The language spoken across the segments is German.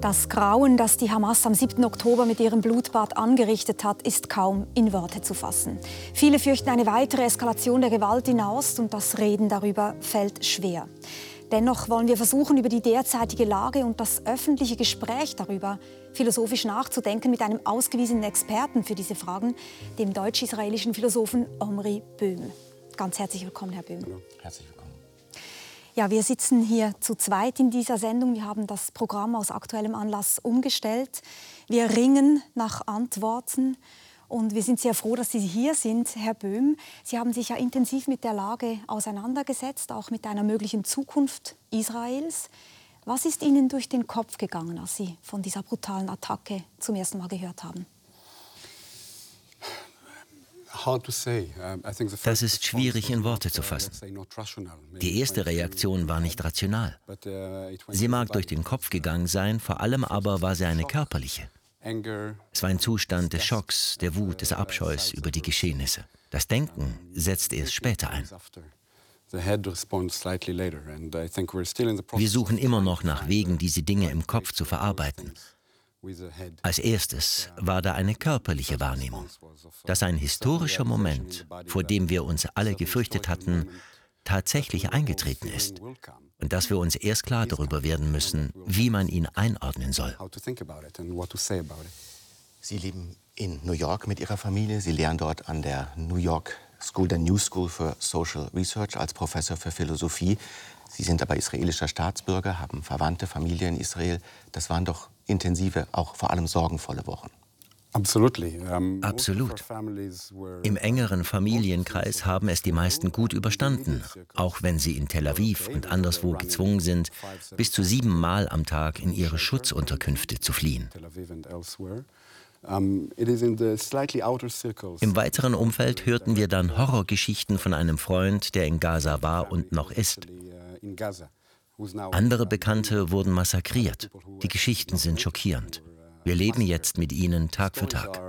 Das Grauen, das die Hamas am 7. Oktober mit ihrem Blutbad angerichtet hat, ist kaum in Worte zu fassen. Viele fürchten eine weitere Eskalation der Gewalt in Nahost und das Reden darüber fällt schwer. Dennoch wollen wir versuchen, über die derzeitige Lage und das öffentliche Gespräch darüber philosophisch nachzudenken mit einem ausgewiesenen Experten für diese Fragen, dem deutsch-israelischen Philosophen Omri Böhm. Ganz herzlich willkommen, Herr Böhm. Herzlich willkommen. Ja, wir sitzen hier zu zweit in dieser Sendung. Wir haben das Programm aus aktuellem Anlass umgestellt. Wir ringen nach Antworten. Und wir sind sehr froh, dass Sie hier sind, Herr Böhm. Sie haben sich ja intensiv mit der Lage auseinandergesetzt, auch mit einer möglichen Zukunft Israels. Was ist Ihnen durch den Kopf gegangen, als Sie von dieser brutalen Attacke zum ersten Mal gehört haben? Das ist schwierig in Worte zu fassen. Die erste Reaktion war nicht rational. Sie mag durch den Kopf gegangen sein, vor allem aber war sie eine körperliche. Es war ein Zustand des Schocks, der Wut, des Abscheus über die Geschehnisse. Das Denken setzte erst später ein. Wir suchen immer noch nach Wegen, diese Dinge im Kopf zu verarbeiten. Als erstes war da eine körperliche Wahrnehmung, dass ein historischer Moment, vor dem wir uns alle gefürchtet hatten, tatsächlich eingetreten ist und dass wir uns erst klar darüber werden müssen, wie man ihn einordnen soll. Sie leben in New York mit Ihrer Familie. Sie lehren dort an der New York School, der New School for Social Research als Professor für Philosophie. Sie sind aber israelischer Staatsbürger, haben Verwandte, Familie in Israel. Das waren doch intensive, auch vor allem sorgenvolle Wochen. Absolut. Im engeren Familienkreis haben es die meisten gut überstanden, auch wenn sie in Tel Aviv und anderswo gezwungen sind, bis zu sieben Mal am Tag in ihre Schutzunterkünfte zu fliehen. Im weiteren Umfeld hörten wir dann Horrorgeschichten von einem Freund, der in Gaza war und noch ist. Andere Bekannte wurden massakriert. Die Geschichten sind schockierend. Wir leben jetzt mit ihnen Tag für Tag.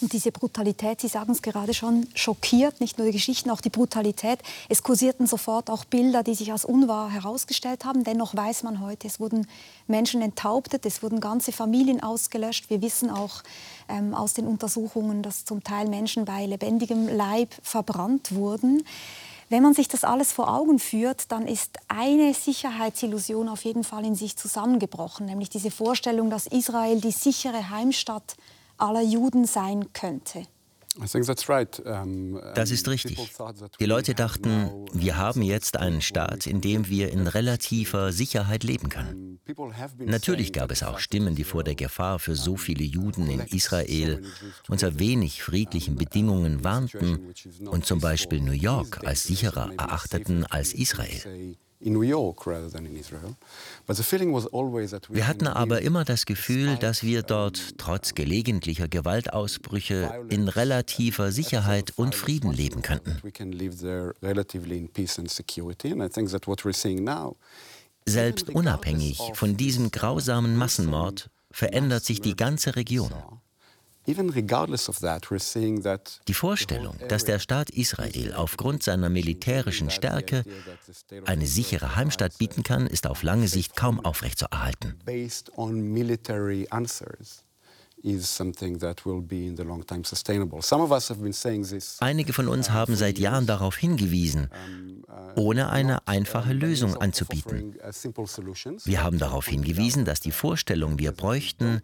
Und diese Brutalität, Sie sagen es gerade schon, schockiert nicht nur die Geschichten, auch die Brutalität. Es kursierten sofort auch Bilder, die sich als unwahr herausgestellt haben. Dennoch weiß man heute, es wurden Menschen enthauptet, es wurden ganze Familien ausgelöscht. Wir wissen auch ähm, aus den Untersuchungen, dass zum Teil Menschen bei lebendigem Leib verbrannt wurden. Wenn man sich das alles vor Augen führt, dann ist eine Sicherheitsillusion auf jeden Fall in sich zusammengebrochen, nämlich diese Vorstellung, dass Israel die sichere Heimstatt aller Juden sein könnte. Das ist richtig. Die Leute dachten, wir haben jetzt einen Staat, in dem wir in relativer Sicherheit leben können. Natürlich gab es auch Stimmen, die vor der Gefahr für so viele Juden in Israel unter wenig friedlichen Bedingungen warnten und zum Beispiel New York als sicherer erachteten als Israel. Wir hatten aber immer das Gefühl, dass wir dort trotz gelegentlicher Gewaltausbrüche in relativer Sicherheit und Frieden leben könnten. Selbst unabhängig von diesem grausamen Massenmord verändert sich die ganze Region. Die Vorstellung, dass der Staat Israel aufgrund seiner militärischen Stärke eine sichere Heimstatt bieten kann, ist auf lange Sicht kaum aufrechtzuerhalten. Einige von uns haben seit Jahren darauf hingewiesen, ohne eine einfache Lösung anzubieten. Wir haben darauf hingewiesen, dass die Vorstellung, wir bräuchten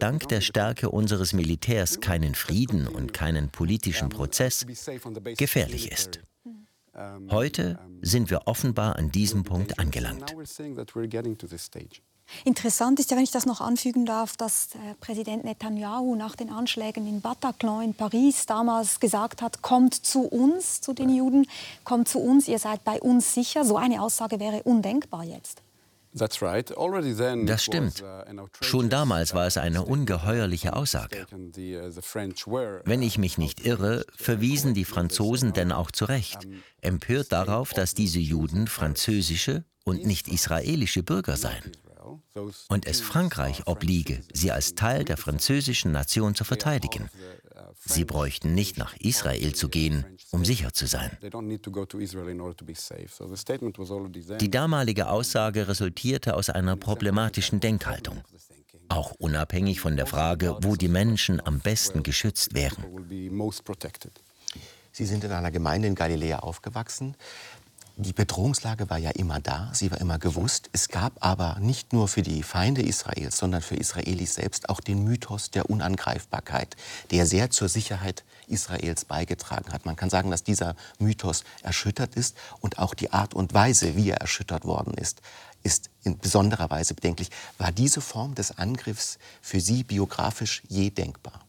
dank der Stärke unseres Militärs keinen Frieden und keinen politischen Prozess, gefährlich ist. Heute sind wir offenbar an diesem Punkt angelangt. Interessant ist ja, wenn ich das noch anfügen darf, dass äh, Präsident Netanyahu nach den Anschlägen in Bataclan in Paris damals gesagt hat, kommt zu uns, zu den Juden, kommt zu uns, ihr seid bei uns sicher. So eine Aussage wäre undenkbar jetzt. Das stimmt. Uh, Schon damals war es eine ungeheuerliche Aussage. Uh, wenn ich mich nicht irre, verwiesen die Franzosen denn auch zu Recht, empört darauf, dass diese Juden französische und nicht israelische Bürger seien. Und es Frankreich obliege, sie als Teil der französischen Nation zu verteidigen. Sie bräuchten nicht nach Israel zu gehen, um sicher zu sein. Die damalige Aussage resultierte aus einer problematischen Denkhaltung, auch unabhängig von der Frage, wo die Menschen am besten geschützt wären. Sie sind in einer Gemeinde in Galiläa aufgewachsen. Die Bedrohungslage war ja immer da, sie war immer gewusst. Es gab aber nicht nur für die Feinde Israels, sondern für Israelis selbst auch den Mythos der Unangreifbarkeit, der sehr zur Sicherheit Israels beigetragen hat. Man kann sagen, dass dieser Mythos erschüttert ist und auch die Art und Weise, wie er erschüttert worden ist, ist in besonderer Weise bedenklich. War diese Form des Angriffs für Sie biografisch je denkbar?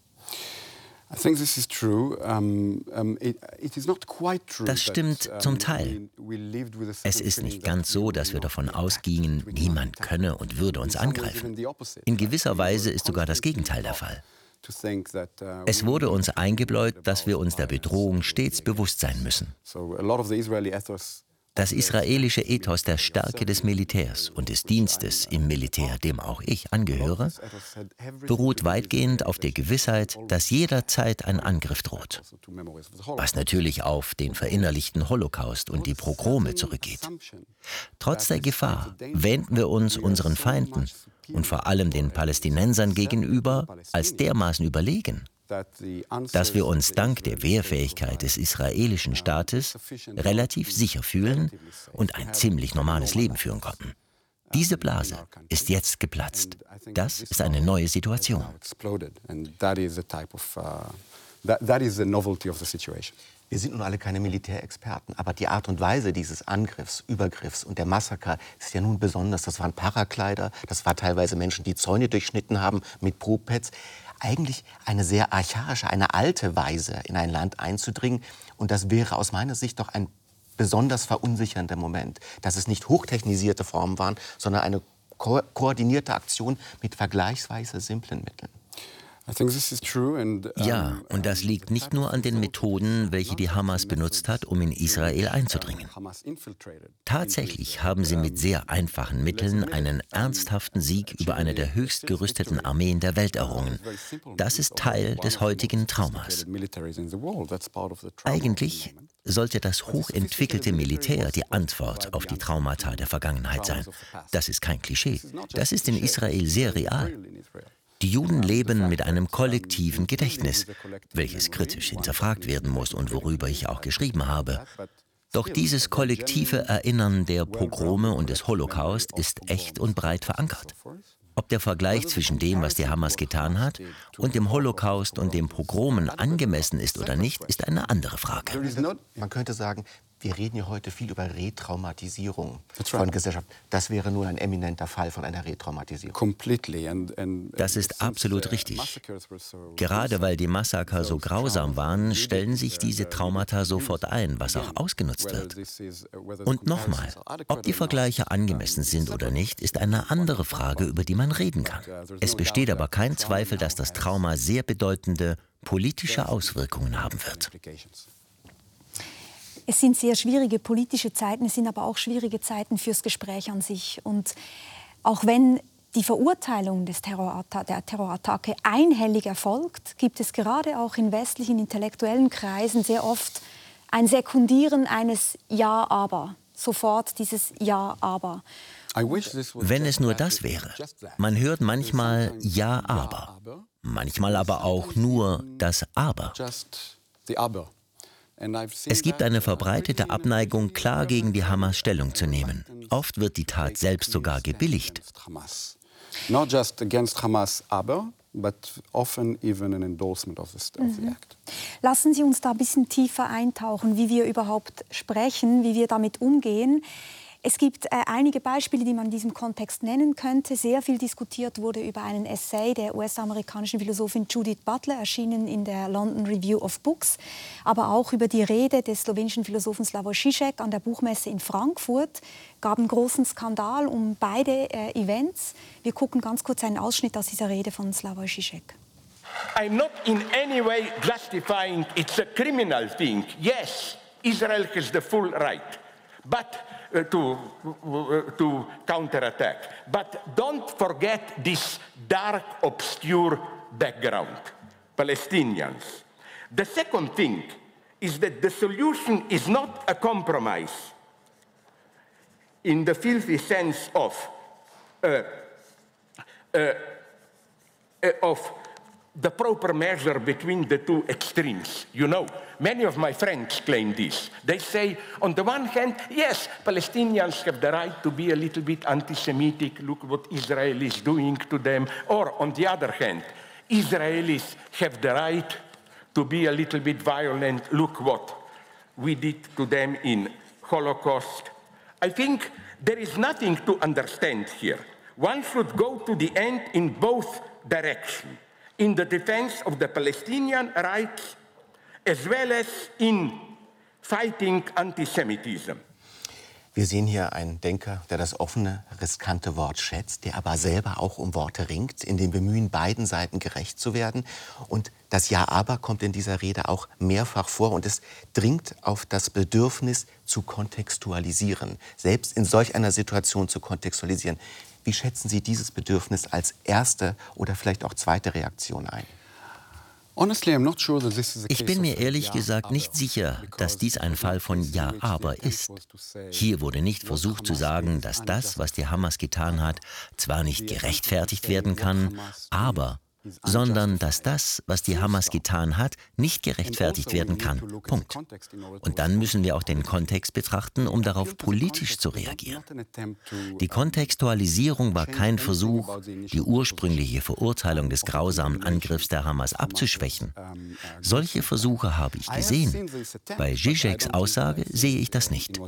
Das stimmt zum Teil. Es ist nicht ganz so, dass wir davon ausgingen, niemand könne und würde uns angreifen. In gewisser Weise ist sogar das Gegenteil der Fall. Uh, es wurde uns eingebläut, dass wir uns der Bedrohung stets bewusst sein müssen. Das israelische Ethos der Stärke des Militärs und des Dienstes im Militär, dem auch ich angehöre, beruht weitgehend auf der Gewissheit, dass jederzeit ein Angriff droht. Was natürlich auf den verinnerlichten Holocaust und die Progrome zurückgeht. Trotz der Gefahr wähnten wir uns unseren Feinden und vor allem den Palästinensern gegenüber als dermaßen überlegen, dass wir uns dank der Wehrfähigkeit des israelischen Staates relativ sicher fühlen und ein ziemlich normales Leben führen konnten. Diese Blase ist jetzt geplatzt. Das ist eine neue Situation. Wir sind nun alle keine Militärexperten, aber die Art und Weise dieses Angriffs, Übergriffs und der Massaker ist ja nun besonders. Das waren Parakleider, das waren teilweise Menschen, die Zäune durchschnitten haben mit Propets eigentlich eine sehr archaische, eine alte Weise, in ein Land einzudringen. Und das wäre aus meiner Sicht doch ein besonders verunsichernder Moment, dass es nicht hochtechnisierte Formen waren, sondern eine ko koordinierte Aktion mit vergleichsweise simplen Mitteln. Ja, und das liegt nicht nur an den Methoden, welche die Hamas benutzt hat, um in Israel einzudringen. Tatsächlich haben sie mit sehr einfachen Mitteln einen ernsthaften Sieg über eine der höchst gerüsteten Armeen der Welt errungen. Das ist Teil des heutigen Traumas. Eigentlich sollte das hochentwickelte Militär die Antwort auf die Traumata der Vergangenheit sein. Das ist kein Klischee. Das ist in Israel sehr real. Die Juden leben mit einem kollektiven Gedächtnis, welches kritisch hinterfragt werden muss und worüber ich auch geschrieben habe. Doch dieses kollektive Erinnern der Pogrome und des Holocaust ist echt und breit verankert. Ob der Vergleich zwischen dem, was die Hamas getan hat, und dem Holocaust und dem Pogromen angemessen ist oder nicht, ist eine andere Frage. Man könnte sagen, wir reden ja heute viel über Retraumatisierung von Gesellschaft. Das wäre nun ein eminenter Fall von einer Retraumatisierung. Das ist absolut richtig. Gerade weil die Massaker so grausam waren, stellen sich diese Traumata sofort ein, was auch ausgenutzt wird. Und nochmal, ob die Vergleiche angemessen sind oder nicht, ist eine andere Frage, über die man reden kann. Es besteht aber kein Zweifel, dass das Trauma sehr bedeutende politische Auswirkungen haben wird. Es sind sehr schwierige politische Zeiten, es sind aber auch schwierige Zeiten fürs Gespräch an sich. Und auch wenn die Verurteilung des Terroratta der Terrorattacke einhellig erfolgt, gibt es gerade auch in westlichen intellektuellen Kreisen sehr oft ein Sekundieren eines Ja, aber. Sofort dieses Ja, aber. Wenn es nur das wäre. Man hört manchmal Ja, aber. Manchmal aber auch nur das Aber. Es gibt eine verbreitete Abneigung, klar gegen die Hamas Stellung zu nehmen. Oft wird die Tat selbst sogar gebilligt. Not just against Hamas, aber but often even an endorsement of the, of the mhm. act. Lassen Sie uns da ein bisschen tiefer eintauchen, wie wir überhaupt sprechen, wie wir damit umgehen. Es gibt äh, einige Beispiele, die man in diesem Kontext nennen könnte. Sehr viel diskutiert wurde über einen Essay der US-amerikanischen Philosophin Judith Butler, erschienen in der London Review of Books, aber auch über die Rede des slowenischen Philosophen Slavoj Žižek an der Buchmesse in Frankfurt. Gab einen großen Skandal um beide äh, Events. Wir gucken ganz kurz einen Ausschnitt aus dieser Rede von Slavoj Žižek. I'm not in any way justifying it's a criminal thing. Yes, Israel has the full right. But uh, to, uh, to counterattack. But don't forget this dark, obscure background Palestinians. The second thing is that the solution is not a compromise in the filthy sense of, uh, uh, of the proper measure between the two extremes. You know, many of my friends claim this. They say, on the one hand, yes, Palestinians have the right to be a little bit anti Semitic, look what Israel is doing to them. Or, on the other hand, Israelis have the right to be a little bit violent, look what we did to them in Holocaust. I think there is nothing to understand here. One should go to the end in both directions in the defense of the Palestinian rights as well as in fighting anti-Semitism. Wir sehen hier einen Denker, der das offene, riskante Wort schätzt, der aber selber auch um Worte ringt, in dem Bemühen, beiden Seiten gerecht zu werden. Und das Ja-Aber kommt in dieser Rede auch mehrfach vor und es dringt auf das Bedürfnis zu kontextualisieren, selbst in solch einer Situation zu kontextualisieren. Wie schätzen Sie dieses Bedürfnis als erste oder vielleicht auch zweite Reaktion ein? Ich bin mir ehrlich gesagt nicht sicher, dass dies ein Fall von Ja, aber ist. Hier wurde nicht versucht zu sagen, dass das, was die Hamas getan hat, zwar nicht gerechtfertigt werden kann, aber sondern dass das, was die Hamas getan hat, nicht gerechtfertigt werden kann. Punkt. Und dann müssen wir auch den Kontext betrachten, um darauf politisch zu reagieren. Die Kontextualisierung war kein Versuch, die ursprüngliche Verurteilung des grausamen Angriffs der Hamas abzuschwächen. Solche Versuche habe ich gesehen. Bei Zizeks Aussage sehe ich das nicht.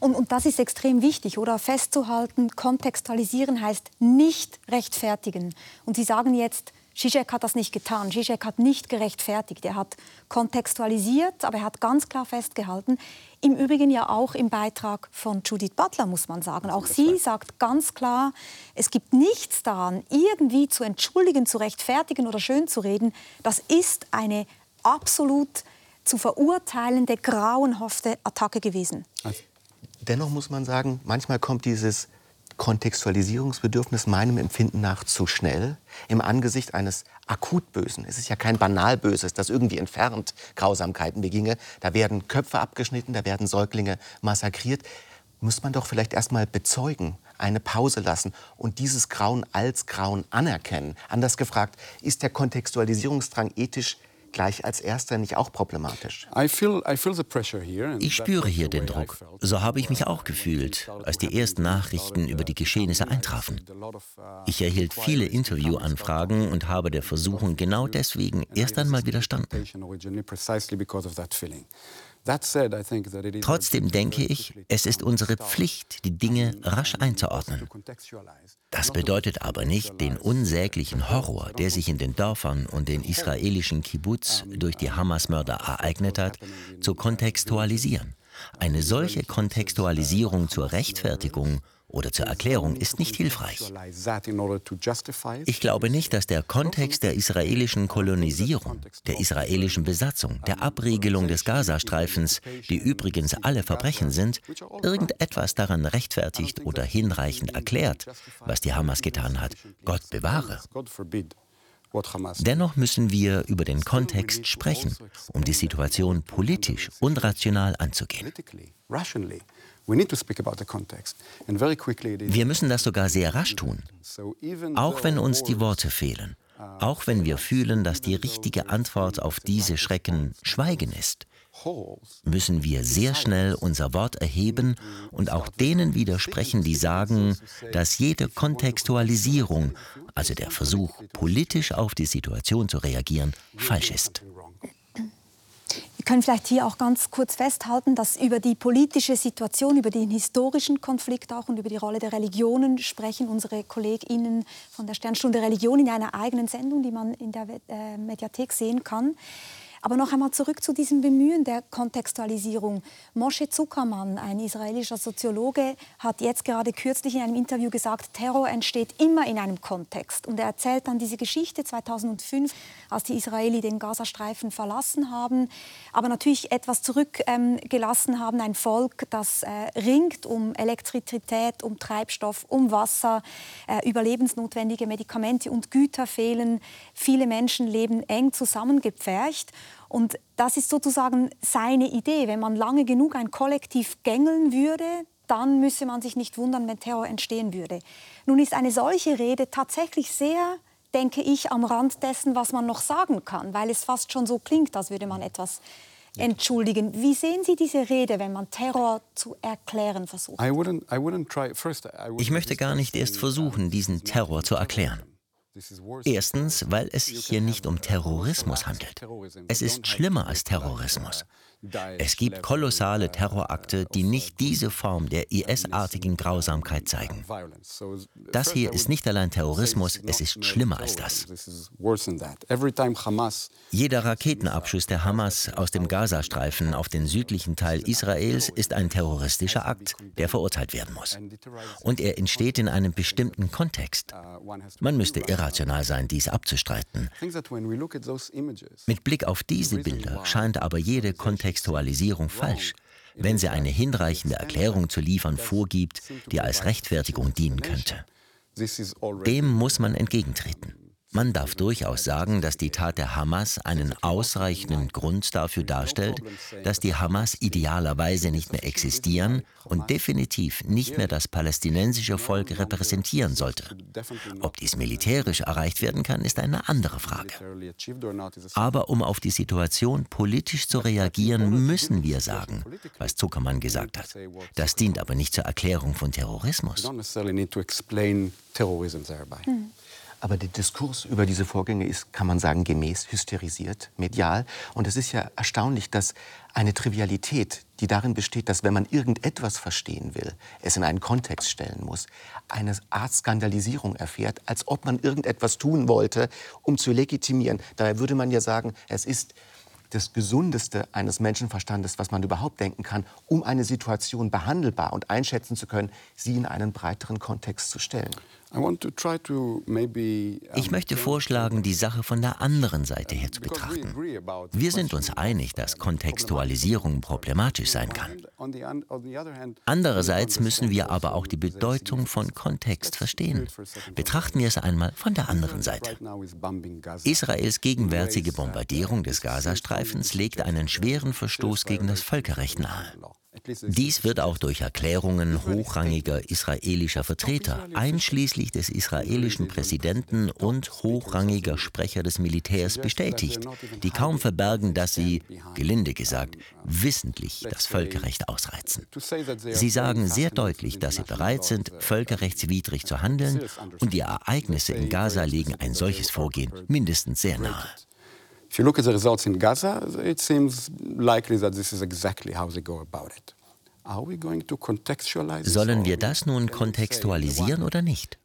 Und, und das ist extrem wichtig, oder? Festzuhalten, kontextualisieren heißt nicht rechtfertigen. Und Sie sagen jetzt, Zizek hat das nicht getan. Zizek hat nicht gerechtfertigt. Er hat kontextualisiert, aber er hat ganz klar festgehalten. Im Übrigen ja auch im Beitrag von Judith Butler, muss man sagen. Auch sie sagt ganz klar, es gibt nichts daran, irgendwie zu entschuldigen, zu rechtfertigen oder schön zu reden. Das ist eine absolut zu verurteilende, grauenhafte Attacke gewesen. Dennoch muss man sagen, manchmal kommt dieses Kontextualisierungsbedürfnis meinem Empfinden nach zu schnell im Angesicht eines Akutbösen. Es ist ja kein Banalböses, das irgendwie entfernt Grausamkeiten beginge. Da werden Köpfe abgeschnitten, da werden Säuglinge massakriert. Muss man doch vielleicht erst mal bezeugen, eine Pause lassen und dieses Grauen als Grauen anerkennen. Anders gefragt, ist der Kontextualisierungsdrang ethisch gleich als erster nicht auch problematisch? Ich spüre hier den Druck. So habe ich mich auch gefühlt, als die ersten Nachrichten über die Geschehnisse eintrafen. Ich erhielt viele Interviewanfragen und habe der Versuchung genau deswegen erst einmal widerstanden. Trotzdem denke ich, es ist unsere Pflicht, die Dinge rasch einzuordnen. Das bedeutet aber nicht, den unsäglichen Horror, der sich in den Dörfern und den israelischen Kibbutz durch die Hamas-Mörder ereignet hat, zu kontextualisieren. Eine solche Kontextualisierung zur Rechtfertigung oder zur Erklärung ist nicht hilfreich. Ich glaube nicht, dass der Kontext der israelischen Kolonisierung, der israelischen Besatzung, der Abriegelung des Gazastreifens, die übrigens alle Verbrechen sind, irgendetwas daran rechtfertigt oder hinreichend erklärt, was die Hamas getan hat. Gott bewahre. Dennoch müssen wir über den Kontext sprechen, um die Situation politisch und rational anzugehen. Wir müssen das sogar sehr rasch tun, auch wenn uns die Worte fehlen, auch wenn wir fühlen, dass die richtige Antwort auf diese Schrecken Schweigen ist müssen wir sehr schnell unser Wort erheben und auch denen widersprechen, die sagen, dass jede Kontextualisierung, also der Versuch, politisch auf die Situation zu reagieren, falsch ist. Wir können vielleicht hier auch ganz kurz festhalten, dass über die politische Situation, über den historischen Konflikt auch und über die Rolle der Religionen sprechen unsere KollegInnen von der Sternstunde Religion in einer eigenen Sendung, die man in der äh, Mediathek sehen kann. Aber noch einmal zurück zu diesem Bemühen der Kontextualisierung. Moshe Zuckermann, ein israelischer Soziologe, hat jetzt gerade kürzlich in einem Interview gesagt, Terror entsteht immer in einem Kontext. Und er erzählt dann diese Geschichte 2005, als die Israeli den Gazastreifen verlassen haben, aber natürlich etwas zurückgelassen ähm, haben, ein Volk, das äh, ringt um Elektrizität, um Treibstoff, um Wasser, äh, überlebensnotwendige Medikamente und Güter fehlen. Viele Menschen leben eng zusammengepfercht. Und das ist sozusagen seine Idee. Wenn man lange genug ein Kollektiv gängeln würde, dann müsse man sich nicht wundern, wenn Terror entstehen würde. Nun ist eine solche Rede tatsächlich sehr, denke ich, am Rand dessen, was man noch sagen kann, weil es fast schon so klingt, als würde man etwas entschuldigen. Wie sehen Sie diese Rede, wenn man Terror zu erklären versucht? Ich möchte gar nicht erst versuchen, diesen Terror zu erklären. Erstens, weil es sich hier nicht um Terrorismus handelt. Es ist schlimmer als Terrorismus. Es gibt kolossale Terrorakte, die nicht diese Form der IS-artigen Grausamkeit zeigen. Das hier ist nicht allein Terrorismus, es ist schlimmer als das. Jeder Raketenabschuss der Hamas aus dem Gazastreifen auf den südlichen Teil Israels ist ein terroristischer Akt, der verurteilt werden muss. Und er entsteht in einem bestimmten Kontext. Man müsste irrational sein, dies abzustreiten. Mit Blick auf diese Bilder scheint aber jede Kontext Kontextualisierung falsch, wenn sie eine hinreichende Erklärung zu liefern vorgibt, die als Rechtfertigung dienen könnte. Dem muss man entgegentreten. Man darf durchaus sagen, dass die Tat der Hamas einen ausreichenden Grund dafür darstellt, dass die Hamas idealerweise nicht mehr existieren und definitiv nicht mehr das palästinensische Volk repräsentieren sollte. Ob dies militärisch erreicht werden kann, ist eine andere Frage. Aber um auf die Situation politisch zu reagieren, müssen wir sagen, was Zuckermann gesagt hat. Das dient aber nicht zur Erklärung von Terrorismus. Hm. Aber der Diskurs über diese Vorgänge ist, kann man sagen, gemäß hysterisiert, medial. Und es ist ja erstaunlich, dass eine Trivialität, die darin besteht, dass wenn man irgendetwas verstehen will, es in einen Kontext stellen muss, eine Art Skandalisierung erfährt, als ob man irgendetwas tun wollte, um zu legitimieren. Daher würde man ja sagen, es ist das Gesundeste eines Menschenverstandes, was man überhaupt denken kann, um eine Situation behandelbar und einschätzen zu können, sie in einen breiteren Kontext zu stellen. Ich möchte vorschlagen, die Sache von der anderen Seite her zu betrachten. Wir sind uns einig, dass Kontextualisierung problematisch sein kann. Andererseits müssen wir aber auch die Bedeutung von Kontext verstehen. Betrachten wir es einmal von der anderen Seite. Israels gegenwärtige Bombardierung des Gazastreifens legt einen schweren Verstoß gegen das Völkerrecht nahe. Dies wird auch durch Erklärungen hochrangiger israelischer Vertreter, einschließlich des israelischen Präsidenten und hochrangiger Sprecher des Militärs bestätigt, die kaum verbergen, dass sie, gelinde gesagt, wissentlich das Völkerrecht ausreizen. Sie sagen sehr deutlich, dass sie bereit sind, völkerrechtswidrig zu handeln, und die Ereignisse in Gaza legen ein solches Vorgehen mindestens sehr nahe. If you look at the results in Gaza, it seems likely that this is exactly how they go about it. Sollen wir das nun kontextualisieren oder nicht?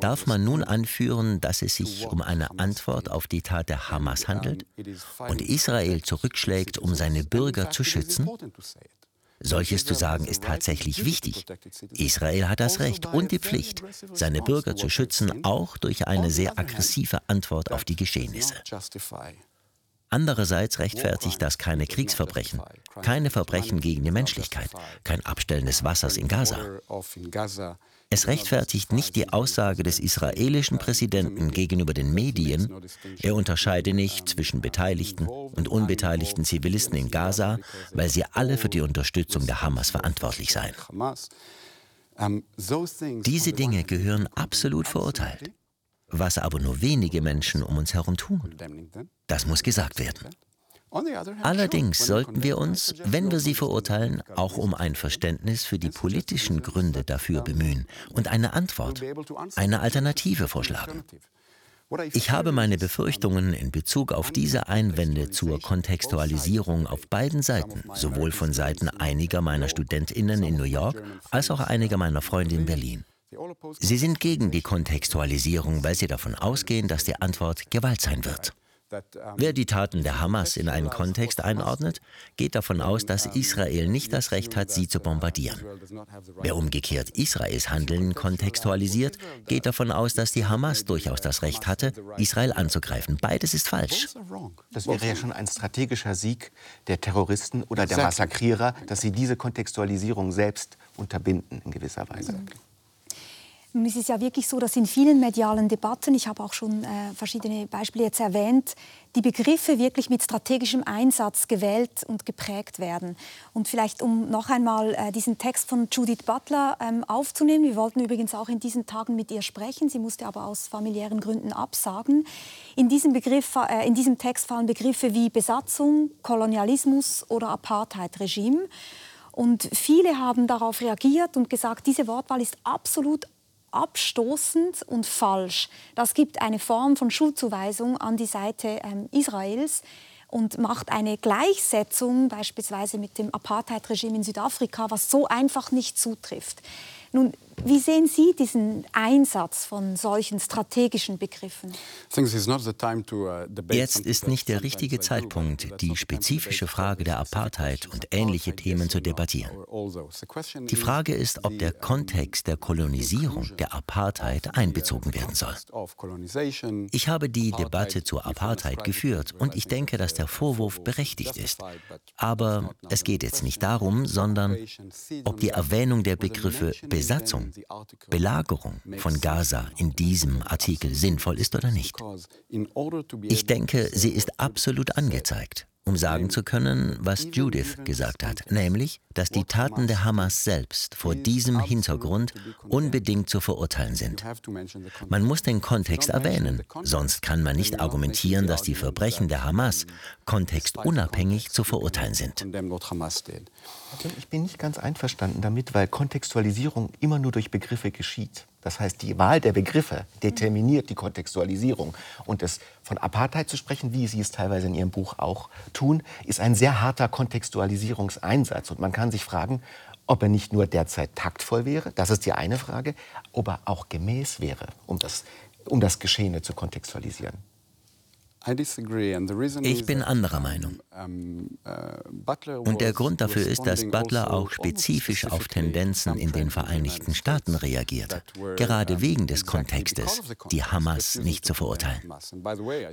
Darf man nun anführen, dass es sich um eine Antwort auf die Tat der Hamas handelt und Israel zurückschlägt, um seine Bürger zu schützen? Solches zu sagen ist tatsächlich wichtig. Israel hat das Recht und die Pflicht, seine Bürger zu schützen, auch durch eine sehr aggressive Antwort auf die Geschehnisse. Andererseits rechtfertigt das keine Kriegsverbrechen, keine Verbrechen gegen die Menschlichkeit, kein Abstellen des Wassers in Gaza. Es rechtfertigt nicht die Aussage des israelischen Präsidenten gegenüber den Medien, er unterscheide nicht zwischen beteiligten und unbeteiligten Zivilisten in Gaza, weil sie alle für die Unterstützung der Hamas verantwortlich seien. Diese Dinge gehören absolut verurteilt. Was aber nur wenige Menschen um uns herum tun, das muss gesagt werden. Allerdings sollten wir uns, wenn wir sie verurteilen, auch um ein Verständnis für die politischen Gründe dafür bemühen und eine Antwort, eine Alternative vorschlagen. Ich habe meine Befürchtungen in Bezug auf diese Einwände zur Kontextualisierung auf beiden Seiten, sowohl von Seiten einiger meiner Studentinnen in New York als auch einiger meiner Freunde in Berlin. Sie sind gegen die Kontextualisierung, weil sie davon ausgehen, dass die Antwort Gewalt sein wird. Wer die Taten der Hamas in einen Kontext einordnet, geht davon aus, dass Israel nicht das Recht hat, sie zu bombardieren. Wer umgekehrt Israels Handeln kontextualisiert, geht davon aus, dass die Hamas durchaus das Recht hatte, Israel anzugreifen. Beides ist falsch. Das wäre ja schon ein strategischer Sieg der Terroristen oder der Massakrierer, dass sie diese Kontextualisierung selbst unterbinden in gewisser Weise. Nun ist es ja wirklich so, dass in vielen medialen Debatten, ich habe auch schon äh, verschiedene Beispiele jetzt erwähnt, die Begriffe wirklich mit strategischem Einsatz gewählt und geprägt werden. Und vielleicht, um noch einmal äh, diesen Text von Judith Butler ähm, aufzunehmen, wir wollten übrigens auch in diesen Tagen mit ihr sprechen, sie musste aber aus familiären Gründen absagen. In diesem, Begriff, äh, in diesem Text fallen Begriffe wie Besatzung, Kolonialismus oder Apartheid-Regime. Und viele haben darauf reagiert und gesagt, diese Wortwahl ist absolut abstoßend und falsch. Das gibt eine Form von Schuldzuweisung an die Seite ähm, Israels und macht eine Gleichsetzung beispielsweise mit dem Apartheid-Regime in Südafrika, was so einfach nicht zutrifft. Nun, wie sehen Sie diesen Einsatz von solchen strategischen Begriffen? Uh, Jetzt ist nicht der richtige Zeitpunkt, die spezifische Frage der Apartheid und ähnliche Themen zu debattieren. Die Frage ist, ob der Kontext der Kolonisierung der Apartheid einbezogen werden soll. Ich habe die Debatte zur Apartheid geführt und ich denke, dass der Vorwurf berechtigt ist. Aber es geht jetzt nicht darum, sondern ob die Erwähnung der Begriffe Besatzung, Belagerung von Gaza in diesem Artikel sinnvoll ist oder nicht. Ich denke, sie ist absolut angezeigt um sagen zu können, was Judith gesagt hat, nämlich, dass die Taten der Hamas selbst vor diesem Hintergrund unbedingt zu verurteilen sind. Man muss den Kontext erwähnen, sonst kann man nicht argumentieren, dass die Verbrechen der Hamas kontextunabhängig zu verurteilen sind. Ich bin nicht ganz einverstanden damit, weil Kontextualisierung immer nur durch Begriffe geschieht. Das heißt, die Wahl der Begriffe determiniert die Kontextualisierung. Und es von Apartheid zu sprechen, wie Sie es teilweise in Ihrem Buch auch tun, ist ein sehr harter Kontextualisierungseinsatz. Und man kann sich fragen, ob er nicht nur derzeit taktvoll wäre, das ist die eine Frage, ob er auch gemäß wäre, um das, um das Geschehene zu kontextualisieren. Ich bin anderer Meinung. Uh, Und der Grund dafür ist, dass Butler auch spezifisch auf Tendenzen in den Vereinigten Staaten reagierte, gerade wegen des Kontextes, die Hamas nicht zu verurteilen.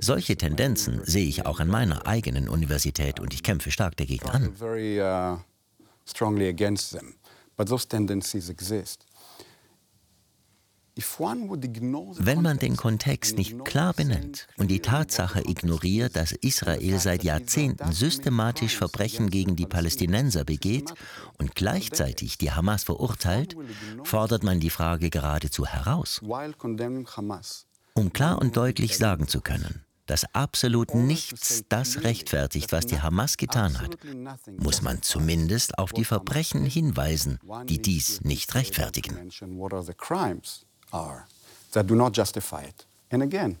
Solche Tendenzen sehe ich auch an meiner eigenen Universität und ich kämpfe stark dagegen an. Uh, But those tendencies exist. Wenn man den Kontext nicht klar benennt und die Tatsache ignoriert, dass Israel seit Jahrzehnten systematisch Verbrechen gegen die Palästinenser begeht und gleichzeitig die Hamas verurteilt, fordert man die Frage geradezu heraus. Um klar und deutlich sagen zu können, dass absolut nichts das rechtfertigt, was die Hamas getan hat, muss man zumindest auf die Verbrechen hinweisen, die dies nicht rechtfertigen are that do not justify it. And again,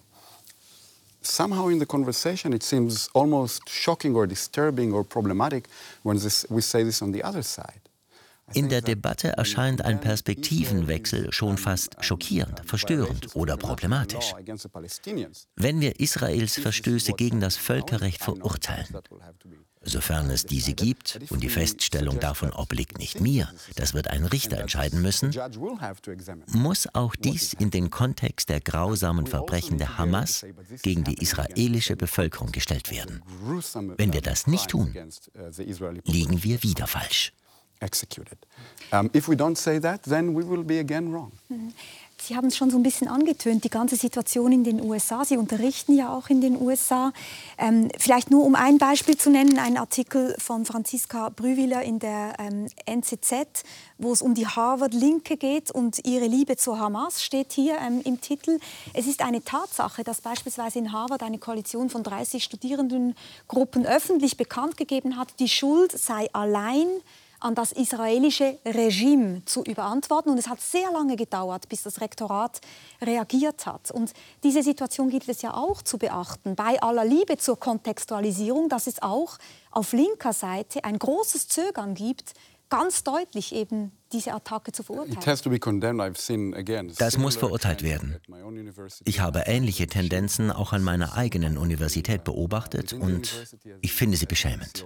somehow in the conversation it seems almost shocking or disturbing or problematic when this, we say this on the other side. In der Debatte erscheint ein Perspektivenwechsel schon fast schockierend, verstörend oder problematisch. Wenn wir Israels Verstöße gegen das Völkerrecht verurteilen, sofern es diese gibt, und die Feststellung davon obliegt nicht mir, das wird ein Richter entscheiden müssen, muss auch dies in den Kontext der grausamen Verbrechen der Hamas gegen die israelische Bevölkerung gestellt werden. Wenn wir das nicht tun, liegen wir wieder falsch executed. Um, if we don't say that, then we will be again wrong. Mhm. Sie haben es schon so ein bisschen angetönt, die ganze Situation in den USA. Sie unterrichten ja auch in den USA. Ähm, vielleicht nur um ein Beispiel zu nennen, ein Artikel von Franziska Brüwiler in der ähm, NZZ, wo es um die Harvard-Linke geht und ihre Liebe zur Hamas, steht hier ähm, im Titel. Es ist eine Tatsache, dass beispielsweise in Harvard eine Koalition von 30 Studierendengruppen öffentlich bekannt gegeben hat, die Schuld sei allein an das israelische Regime zu überantworten. Und es hat sehr lange gedauert, bis das Rektorat reagiert hat. Und diese Situation gilt es ja auch zu beachten. Bei aller Liebe zur Kontextualisierung, dass es auch auf linker Seite ein großes Zögern gibt, ganz deutlich eben diese Attacke zu verurteilen. Das muss verurteilt werden. Ich habe ähnliche Tendenzen auch an meiner eigenen Universität beobachtet und ich finde sie beschämend.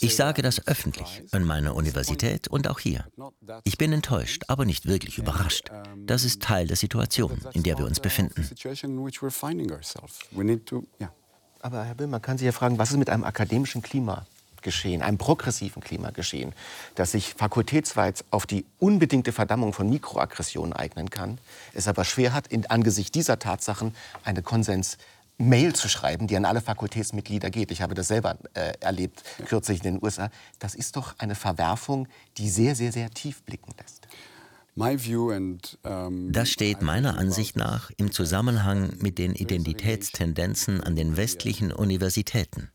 Ich sage das öffentlich an meiner Universität und auch hier. Ich bin enttäuscht, aber nicht wirklich überrascht. Das ist Teil der Situation, in der wir uns befinden. Aber Herr Bill, man kann sich ja fragen, was ist mit einem akademischen Klima geschehen, einem progressiven Klima geschehen, das sich fakultätsweit auf die unbedingte Verdammung von Mikroaggressionen eignen kann, es aber schwer hat, in, angesichts dieser Tatsachen eine Konsens Mail zu schreiben, die an alle Fakultätsmitglieder geht. Ich habe das selber äh, erlebt, kürzlich in den USA. Das ist doch eine Verwerfung, die sehr, sehr, sehr tief blicken lässt. Das steht meiner Ansicht nach im Zusammenhang mit den Identitätstendenzen an den westlichen Universitäten,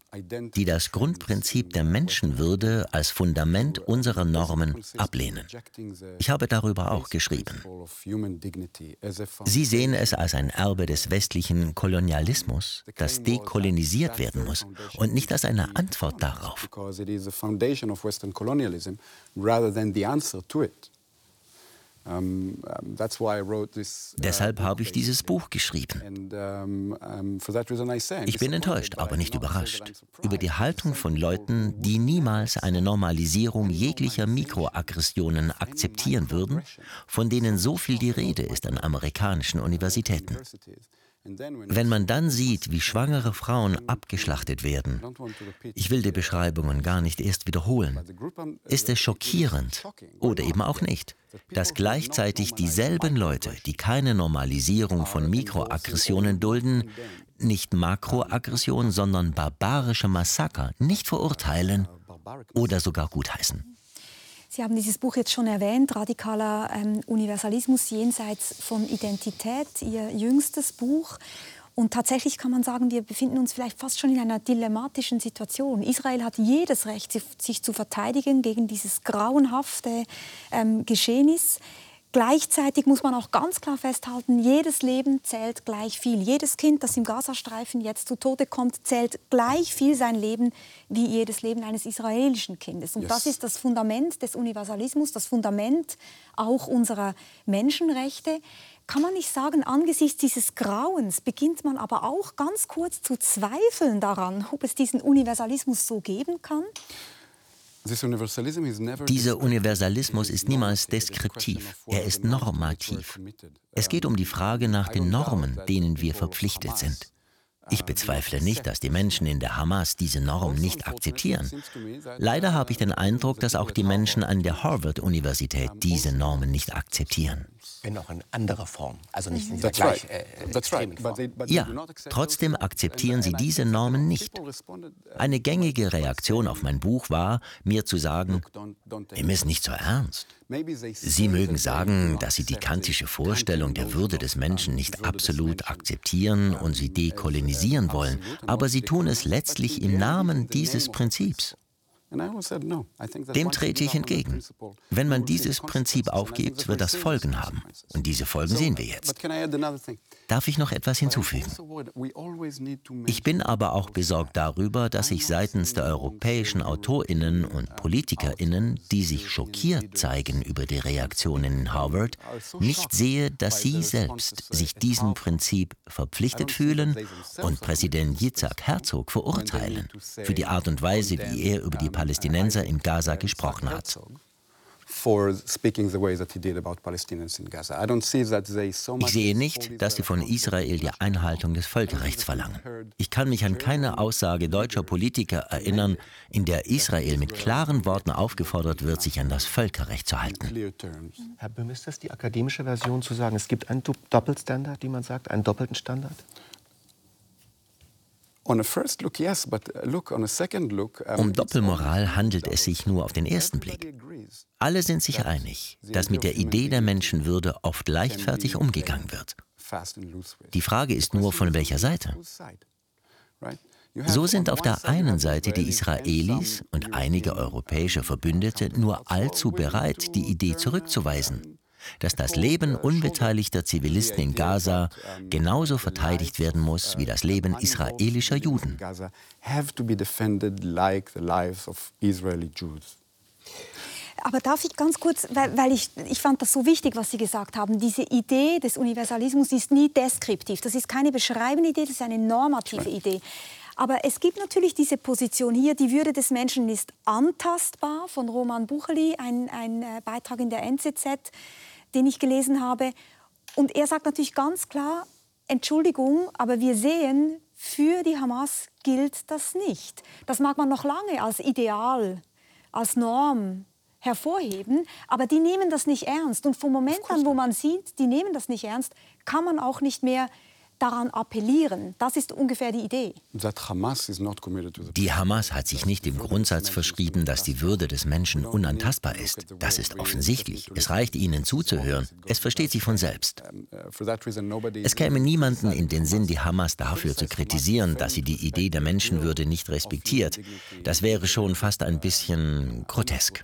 die das Grundprinzip der Menschenwürde als Fundament unserer Normen ablehnen. Ich habe darüber auch geschrieben. Sie sehen es als ein Erbe des westlichen Kolonialismus, das dekolonisiert werden muss und nicht als eine Antwort darauf. Deshalb habe ich dieses Buch geschrieben. Ich bin enttäuscht, aber nicht überrascht. Über die Haltung von Leuten, die niemals eine Normalisierung jeglicher Mikroaggressionen akzeptieren würden, von denen so viel die Rede ist an amerikanischen Universitäten. Wenn man dann sieht, wie schwangere Frauen abgeschlachtet werden, ich will die Beschreibungen gar nicht erst wiederholen, ist es schockierend oder eben auch nicht, dass gleichzeitig dieselben Leute, die keine Normalisierung von Mikroaggressionen dulden, nicht Makroaggression, sondern barbarische Massaker nicht verurteilen oder sogar gutheißen. Sie haben dieses Buch jetzt schon erwähnt, Radikaler ähm, Universalismus jenseits von Identität, Ihr jüngstes Buch. Und tatsächlich kann man sagen, wir befinden uns vielleicht fast schon in einer dilemmatischen Situation. Israel hat jedes Recht, sich zu verteidigen gegen dieses grauenhafte ähm, Geschehnis. Gleichzeitig muss man auch ganz klar festhalten, jedes Leben zählt gleich viel. Jedes Kind, das im Gazastreifen jetzt zu Tode kommt, zählt gleich viel sein Leben wie jedes Leben eines israelischen Kindes. Und yes. das ist das Fundament des Universalismus, das Fundament auch unserer Menschenrechte. Kann man nicht sagen, angesichts dieses Grauens beginnt man aber auch ganz kurz zu zweifeln daran, ob es diesen Universalismus so geben kann? Dieser Universalismus ist niemals deskriptiv, er ist normativ. Es geht um die Frage nach den Normen, denen wir verpflichtet sind. Ich bezweifle nicht, dass die Menschen in der Hamas diese Norm nicht akzeptieren. Leider habe ich den Eindruck, dass auch die Menschen an der Harvard-Universität diese Normen nicht akzeptieren. Wenn auch in anderer Form, also nicht in dieser gleich äh, Ja, trotzdem akzeptieren sie diese Normen nicht. Eine gängige Reaktion auf mein Buch war, mir zu sagen, nimm es nicht so ernst. Sie mögen sagen, dass Sie die kantische Vorstellung der Würde des Menschen nicht absolut akzeptieren und sie dekolonisieren wollen, aber Sie tun es letztlich im Namen dieses Prinzips. Dem trete ich entgegen. Wenn man dieses Prinzip aufgibt, wird das Folgen haben. Und diese Folgen sehen wir jetzt. Darf ich noch etwas hinzufügen? Ich bin aber auch besorgt darüber, dass ich seitens der europäischen Autorinnen und Politikerinnen, die sich schockiert zeigen über die Reaktionen in Harvard, nicht sehe, dass sie selbst sich diesem Prinzip verpflichtet fühlen und Präsident Yitzhak Herzog verurteilen für die Art und Weise, wie er über die Palästinenser in Gaza gesprochen hat. Ich sehe nicht, dass sie von Israel die Einhaltung des Völkerrechts verlangen. Ich kann mich an keine Aussage deutscher Politiker erinnern, in der Israel mit klaren Worten aufgefordert wird, sich an das Völkerrecht zu halten. Herr Böhm, ist das die akademische Version zu sagen, es gibt einen Doppelstandard, wie man sagt, einen doppelten Standard? Um Doppelmoral handelt es sich nur auf den ersten Blick. Alle sind sich einig, dass mit der Idee der Menschenwürde oft leichtfertig umgegangen wird. Die Frage ist nur, von welcher Seite? So sind auf der einen Seite die Israelis und einige europäische Verbündete nur allzu bereit, die Idee zurückzuweisen dass das Leben unbeteiligter Zivilisten in Gaza genauso verteidigt werden muss wie das Leben israelischer Juden. Aber darf ich ganz kurz, weil, weil, ich, ich fand das so wichtig, was Sie gesagt haben, diese Idee des Universalismus ist nie deskriptiv. Das ist keine beschreibende Idee, das ist eine normative Idee. Aber es gibt natürlich diese Position hier, die Würde des Menschen ist antastbar, von Roman Bucheli, ein, ein äh, Beitrag in der NZZ, den ich gelesen habe. Und er sagt natürlich ganz klar, Entschuldigung, aber wir sehen, für die Hamas gilt das nicht. Das mag man noch lange als Ideal, als Norm hervorheben, aber die nehmen das nicht ernst. Und vom Moment an, wo man sieht, die nehmen das nicht ernst, kann man auch nicht mehr daran appellieren. Das ist ungefähr die Idee. Die Hamas hat sich nicht dem Grundsatz verschrieben, dass die Würde des Menschen unantastbar ist. Das ist offensichtlich. Es reicht ihnen zuzuhören. Es versteht sich von selbst. Es käme niemanden in den Sinn, die Hamas dafür zu kritisieren, dass sie die Idee der Menschenwürde nicht respektiert. Das wäre schon fast ein bisschen grotesk.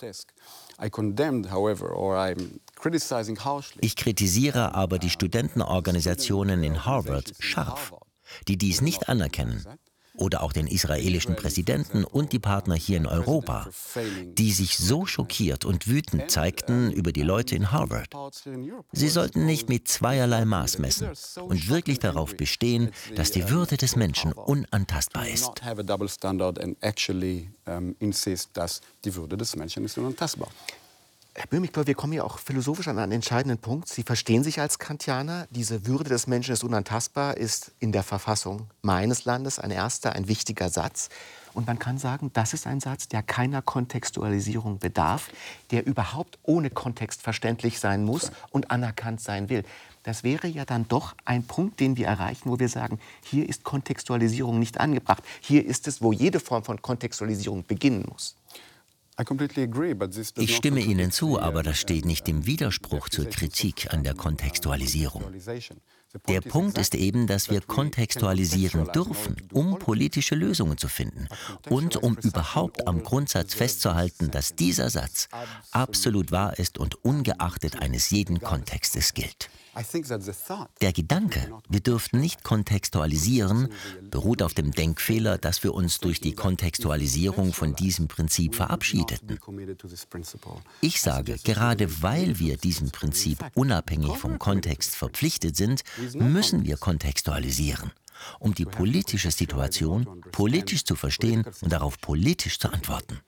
Ich kritisiere aber die Studentenorganisationen in Harvard scharf, die dies nicht anerkennen oder auch den israelischen Präsidenten und die Partner hier in Europa, die sich so schockiert und wütend zeigten über die Leute in Harvard. Sie sollten nicht mit zweierlei Maß messen und wirklich darauf bestehen, dass die Würde des Menschen unantastbar ist. Die Würde des Menschen ist unantastbar. Herr Böhm, glaube, wir kommen ja auch philosophisch an einen entscheidenden Punkt. Sie verstehen sich als Kantianer. Diese Würde des Menschen ist unantastbar, ist in der Verfassung meines Landes ein erster, ein wichtiger Satz. Und man kann sagen, das ist ein Satz, der keiner Kontextualisierung bedarf, der überhaupt ohne Kontext verständlich sein muss und anerkannt sein will. Das wäre ja dann doch ein Punkt, den wir erreichen, wo wir sagen, hier ist Kontextualisierung nicht angebracht. Hier ist es, wo jede Form von Kontextualisierung beginnen muss. Ich stimme Ihnen zu, aber das steht nicht im Widerspruch zur Kritik an der Kontextualisierung. Der Punkt ist eben, dass wir kontextualisieren dürfen, um politische Lösungen zu finden und um überhaupt am Grundsatz festzuhalten, dass dieser Satz absolut wahr ist und ungeachtet eines jeden Kontextes gilt. Der Gedanke, wir dürften nicht kontextualisieren, beruht auf dem Denkfehler, dass wir uns durch die Kontextualisierung von diesem Prinzip verabschiedeten. Ich sage, gerade weil wir diesem Prinzip unabhängig vom Kontext verpflichtet sind, müssen wir kontextualisieren um die politische Situation politisch zu verstehen und darauf politisch zu antworten.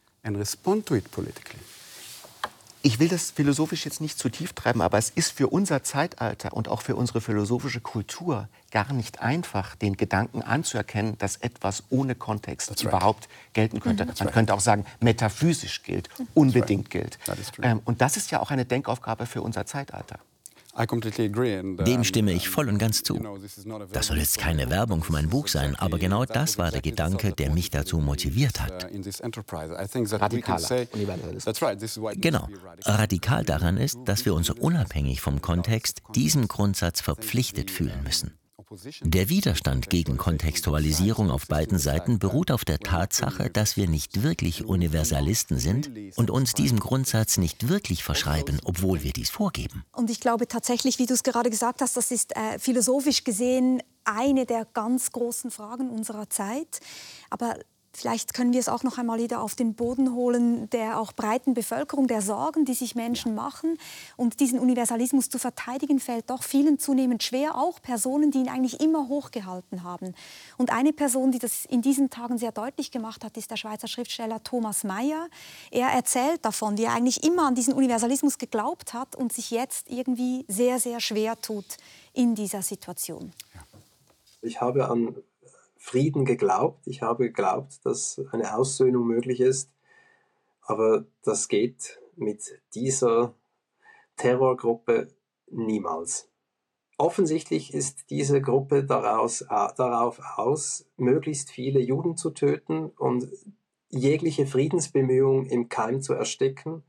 Ich will das philosophisch jetzt nicht zu tief treiben, aber es ist für unser Zeitalter und auch für unsere philosophische Kultur gar nicht einfach, den Gedanken anzuerkennen, dass etwas ohne Kontext right. überhaupt gelten könnte. Mhm. Man right. könnte auch sagen, metaphysisch gilt, unbedingt right. gilt. Ähm, und das ist ja auch eine Denkaufgabe für unser Zeitalter. Dem stimme ich voll und ganz zu. Das soll jetzt keine Werbung für mein Buch sein, aber genau das war der Gedanke, der mich dazu motiviert hat. Radikaler. Genau. Radikal daran ist, dass wir uns unabhängig vom Kontext diesem Grundsatz verpflichtet fühlen müssen. Der Widerstand gegen Kontextualisierung auf beiden Seiten beruht auf der Tatsache, dass wir nicht wirklich Universalisten sind und uns diesem Grundsatz nicht wirklich verschreiben, obwohl wir dies vorgeben. Und ich glaube tatsächlich, wie du es gerade gesagt hast, das ist äh, philosophisch gesehen eine der ganz großen Fragen unserer Zeit. Aber Vielleicht können wir es auch noch einmal wieder auf den Boden holen der auch breiten Bevölkerung, der Sorgen, die sich Menschen machen. Und diesen Universalismus zu verteidigen, fällt doch vielen zunehmend schwer, auch Personen, die ihn eigentlich immer hochgehalten haben. Und eine Person, die das in diesen Tagen sehr deutlich gemacht hat, ist der Schweizer Schriftsteller Thomas Mayer. Er erzählt davon, wie er eigentlich immer an diesen Universalismus geglaubt hat und sich jetzt irgendwie sehr, sehr schwer tut in dieser Situation. Ich habe an Frieden geglaubt. Ich habe geglaubt, dass eine Aussöhnung möglich ist. Aber das geht mit dieser Terrorgruppe niemals. Offensichtlich ist diese Gruppe daraus, darauf aus, möglichst viele Juden zu töten und jegliche Friedensbemühung im Keim zu ersticken,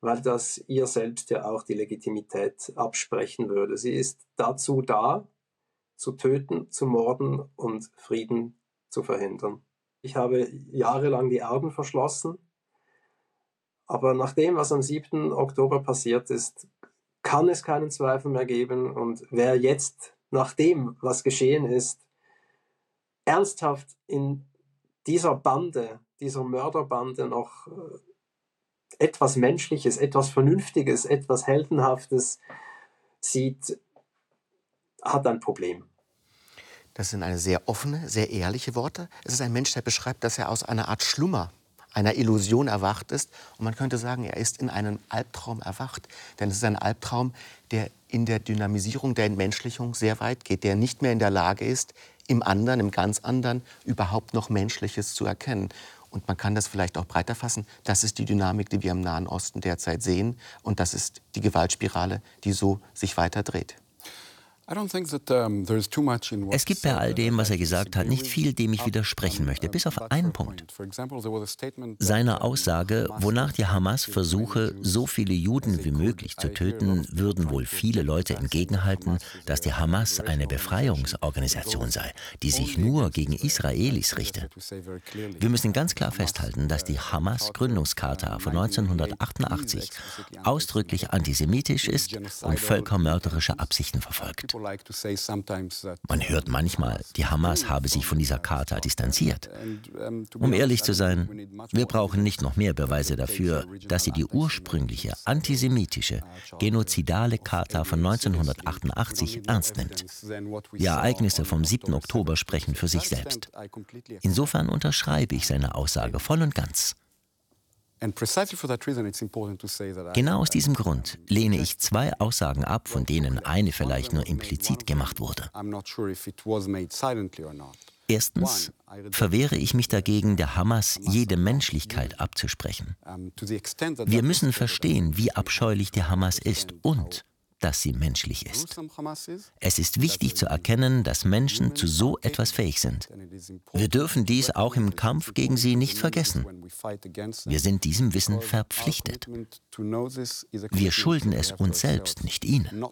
weil das ihr selbst ja auch die Legitimität absprechen würde. Sie ist dazu da, zu töten, zu morden und Frieden zu verhindern. Ich habe jahrelang die Augen verschlossen, aber nach dem, was am 7. Oktober passiert ist, kann es keinen Zweifel mehr geben. Und wer jetzt, nach dem, was geschehen ist, ernsthaft in dieser Bande, dieser Mörderbande noch äh, etwas Menschliches, etwas Vernünftiges, etwas Heldenhaftes sieht, hat ein Problem. Das sind eine sehr offene, sehr ehrliche Worte. Es ist ein Mensch, der beschreibt, dass er aus einer Art Schlummer, einer Illusion erwacht ist. Und man könnte sagen, er ist in einem Albtraum erwacht. Denn es ist ein Albtraum, der in der Dynamisierung, der Entmenschlichung sehr weit geht, der nicht mehr in der Lage ist, im anderen, im ganz anderen, überhaupt noch Menschliches zu erkennen. Und man kann das vielleicht auch breiter fassen. Das ist die Dynamik, die wir im Nahen Osten derzeit sehen. Und das ist die Gewaltspirale, die so sich weiter dreht. Es gibt bei all dem, was er gesagt hat, nicht viel, dem ich widersprechen möchte, bis auf einen Punkt. Seine Aussage, wonach die Hamas versuche, so viele Juden wie möglich zu töten, würden wohl viele Leute entgegenhalten, dass die Hamas eine Befreiungsorganisation sei, die sich nur gegen Israelis richte. Wir müssen ganz klar festhalten, dass die Hamas-Gründungscharta von 1988 ausdrücklich antisemitisch ist und völkermörderische Absichten verfolgt. Man hört manchmal, die Hamas habe sich von dieser Charta distanziert. Um ehrlich zu sein, wir brauchen nicht noch mehr Beweise dafür, dass sie die ursprüngliche antisemitische, genozidale Charta von 1988 ernst nimmt. Die Ereignisse vom 7. Oktober sprechen für sich selbst. Insofern unterschreibe ich seine Aussage voll und ganz. Genau aus diesem Grund lehne ich zwei Aussagen ab, von denen eine vielleicht nur implizit gemacht wurde. Erstens verwehre ich mich dagegen, der Hamas jede Menschlichkeit abzusprechen. Wir müssen verstehen, wie abscheulich die Hamas ist und dass sie menschlich ist. Es ist wichtig zu erkennen, dass Menschen zu so etwas fähig sind. Wir dürfen dies auch im Kampf gegen sie nicht vergessen. Wir sind diesem Wissen verpflichtet. Wir schulden es uns selbst, nicht ihnen.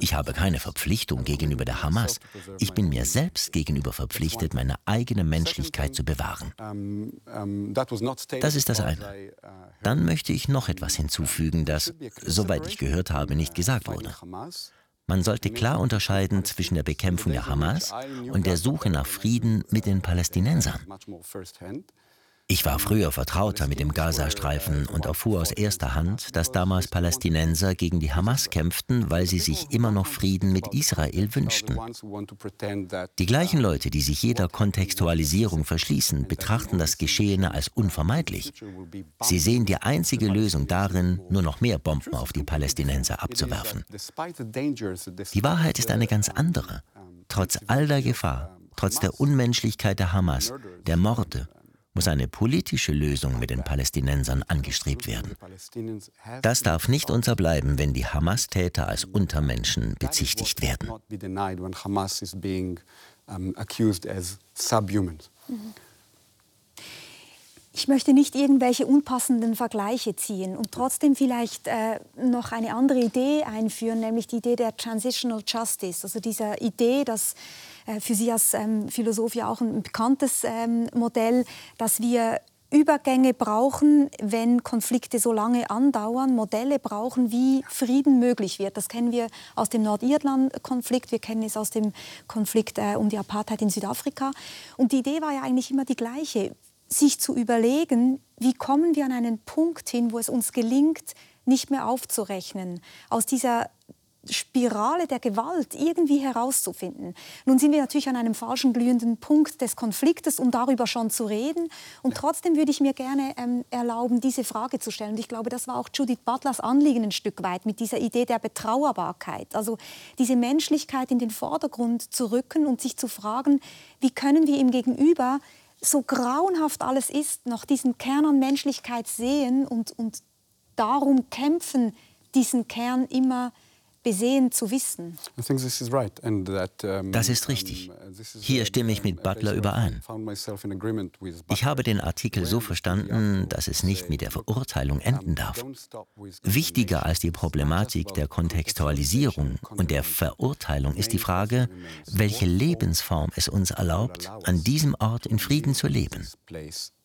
Ich habe keine Verpflichtung gegenüber der Hamas. Ich bin mir selbst gegenüber verpflichtet, meine eigene Menschlichkeit zu bewahren. Das ist das eine. Dann möchte ich noch etwas hinzufügen, das, soweit ich gehört habe, nicht gesagt wurde. Man sollte klar unterscheiden zwischen der Bekämpfung der Hamas und der Suche nach Frieden mit den Palästinensern. Ich war früher vertrauter mit dem Gazastreifen und erfuhr aus erster Hand, dass damals Palästinenser gegen die Hamas kämpften, weil sie sich immer noch Frieden mit Israel wünschten. Die gleichen Leute, die sich jeder Kontextualisierung verschließen, betrachten das Geschehene als unvermeidlich. Sie sehen die einzige Lösung darin, nur noch mehr Bomben auf die Palästinenser abzuwerfen. Die Wahrheit ist eine ganz andere. Trotz all der Gefahr, trotz der Unmenschlichkeit der Hamas, der Morde, muss eine politische Lösung mit den Palästinensern angestrebt werden. Das darf nicht unterbleiben, wenn die Hamas-Täter als Untermenschen bezichtigt werden. Ich möchte nicht irgendwelche unpassenden Vergleiche ziehen und trotzdem vielleicht äh, noch eine andere Idee einführen, nämlich die Idee der Transitional Justice, also dieser Idee, dass für Sie als ähm, Philosoph ja auch ein bekanntes ähm, Modell, dass wir Übergänge brauchen, wenn Konflikte so lange andauern, Modelle brauchen, wie Frieden möglich wird. Das kennen wir aus dem Nordirland-Konflikt, wir kennen es aus dem Konflikt äh, um die Apartheid in Südafrika. Und die Idee war ja eigentlich immer die gleiche, sich zu überlegen, wie kommen wir an einen Punkt hin, wo es uns gelingt, nicht mehr aufzurechnen, aus dieser Spirale der Gewalt irgendwie herauszufinden. Nun sind wir natürlich an einem falschen glühenden Punkt des Konfliktes, um darüber schon zu reden. Und trotzdem würde ich mir gerne ähm, erlauben, diese Frage zu stellen. Und ich glaube, das war auch Judith Butlers Anliegen ein Stück weit mit dieser Idee der Betrauerbarkeit. Also diese Menschlichkeit in den Vordergrund zu rücken und sich zu fragen, wie können wir ihm gegenüber, so grauenhaft alles ist, noch diesen Kern an Menschlichkeit sehen und, und darum kämpfen, diesen Kern immer zu besehen zu wissen. Das ist richtig. Hier stimme ich mit Butler überein. Ich habe den Artikel so verstanden, dass es nicht mit der Verurteilung enden darf. Wichtiger als die Problematik der Kontextualisierung und der Verurteilung ist die Frage, welche Lebensform es uns erlaubt, an diesem Ort in Frieden zu leben.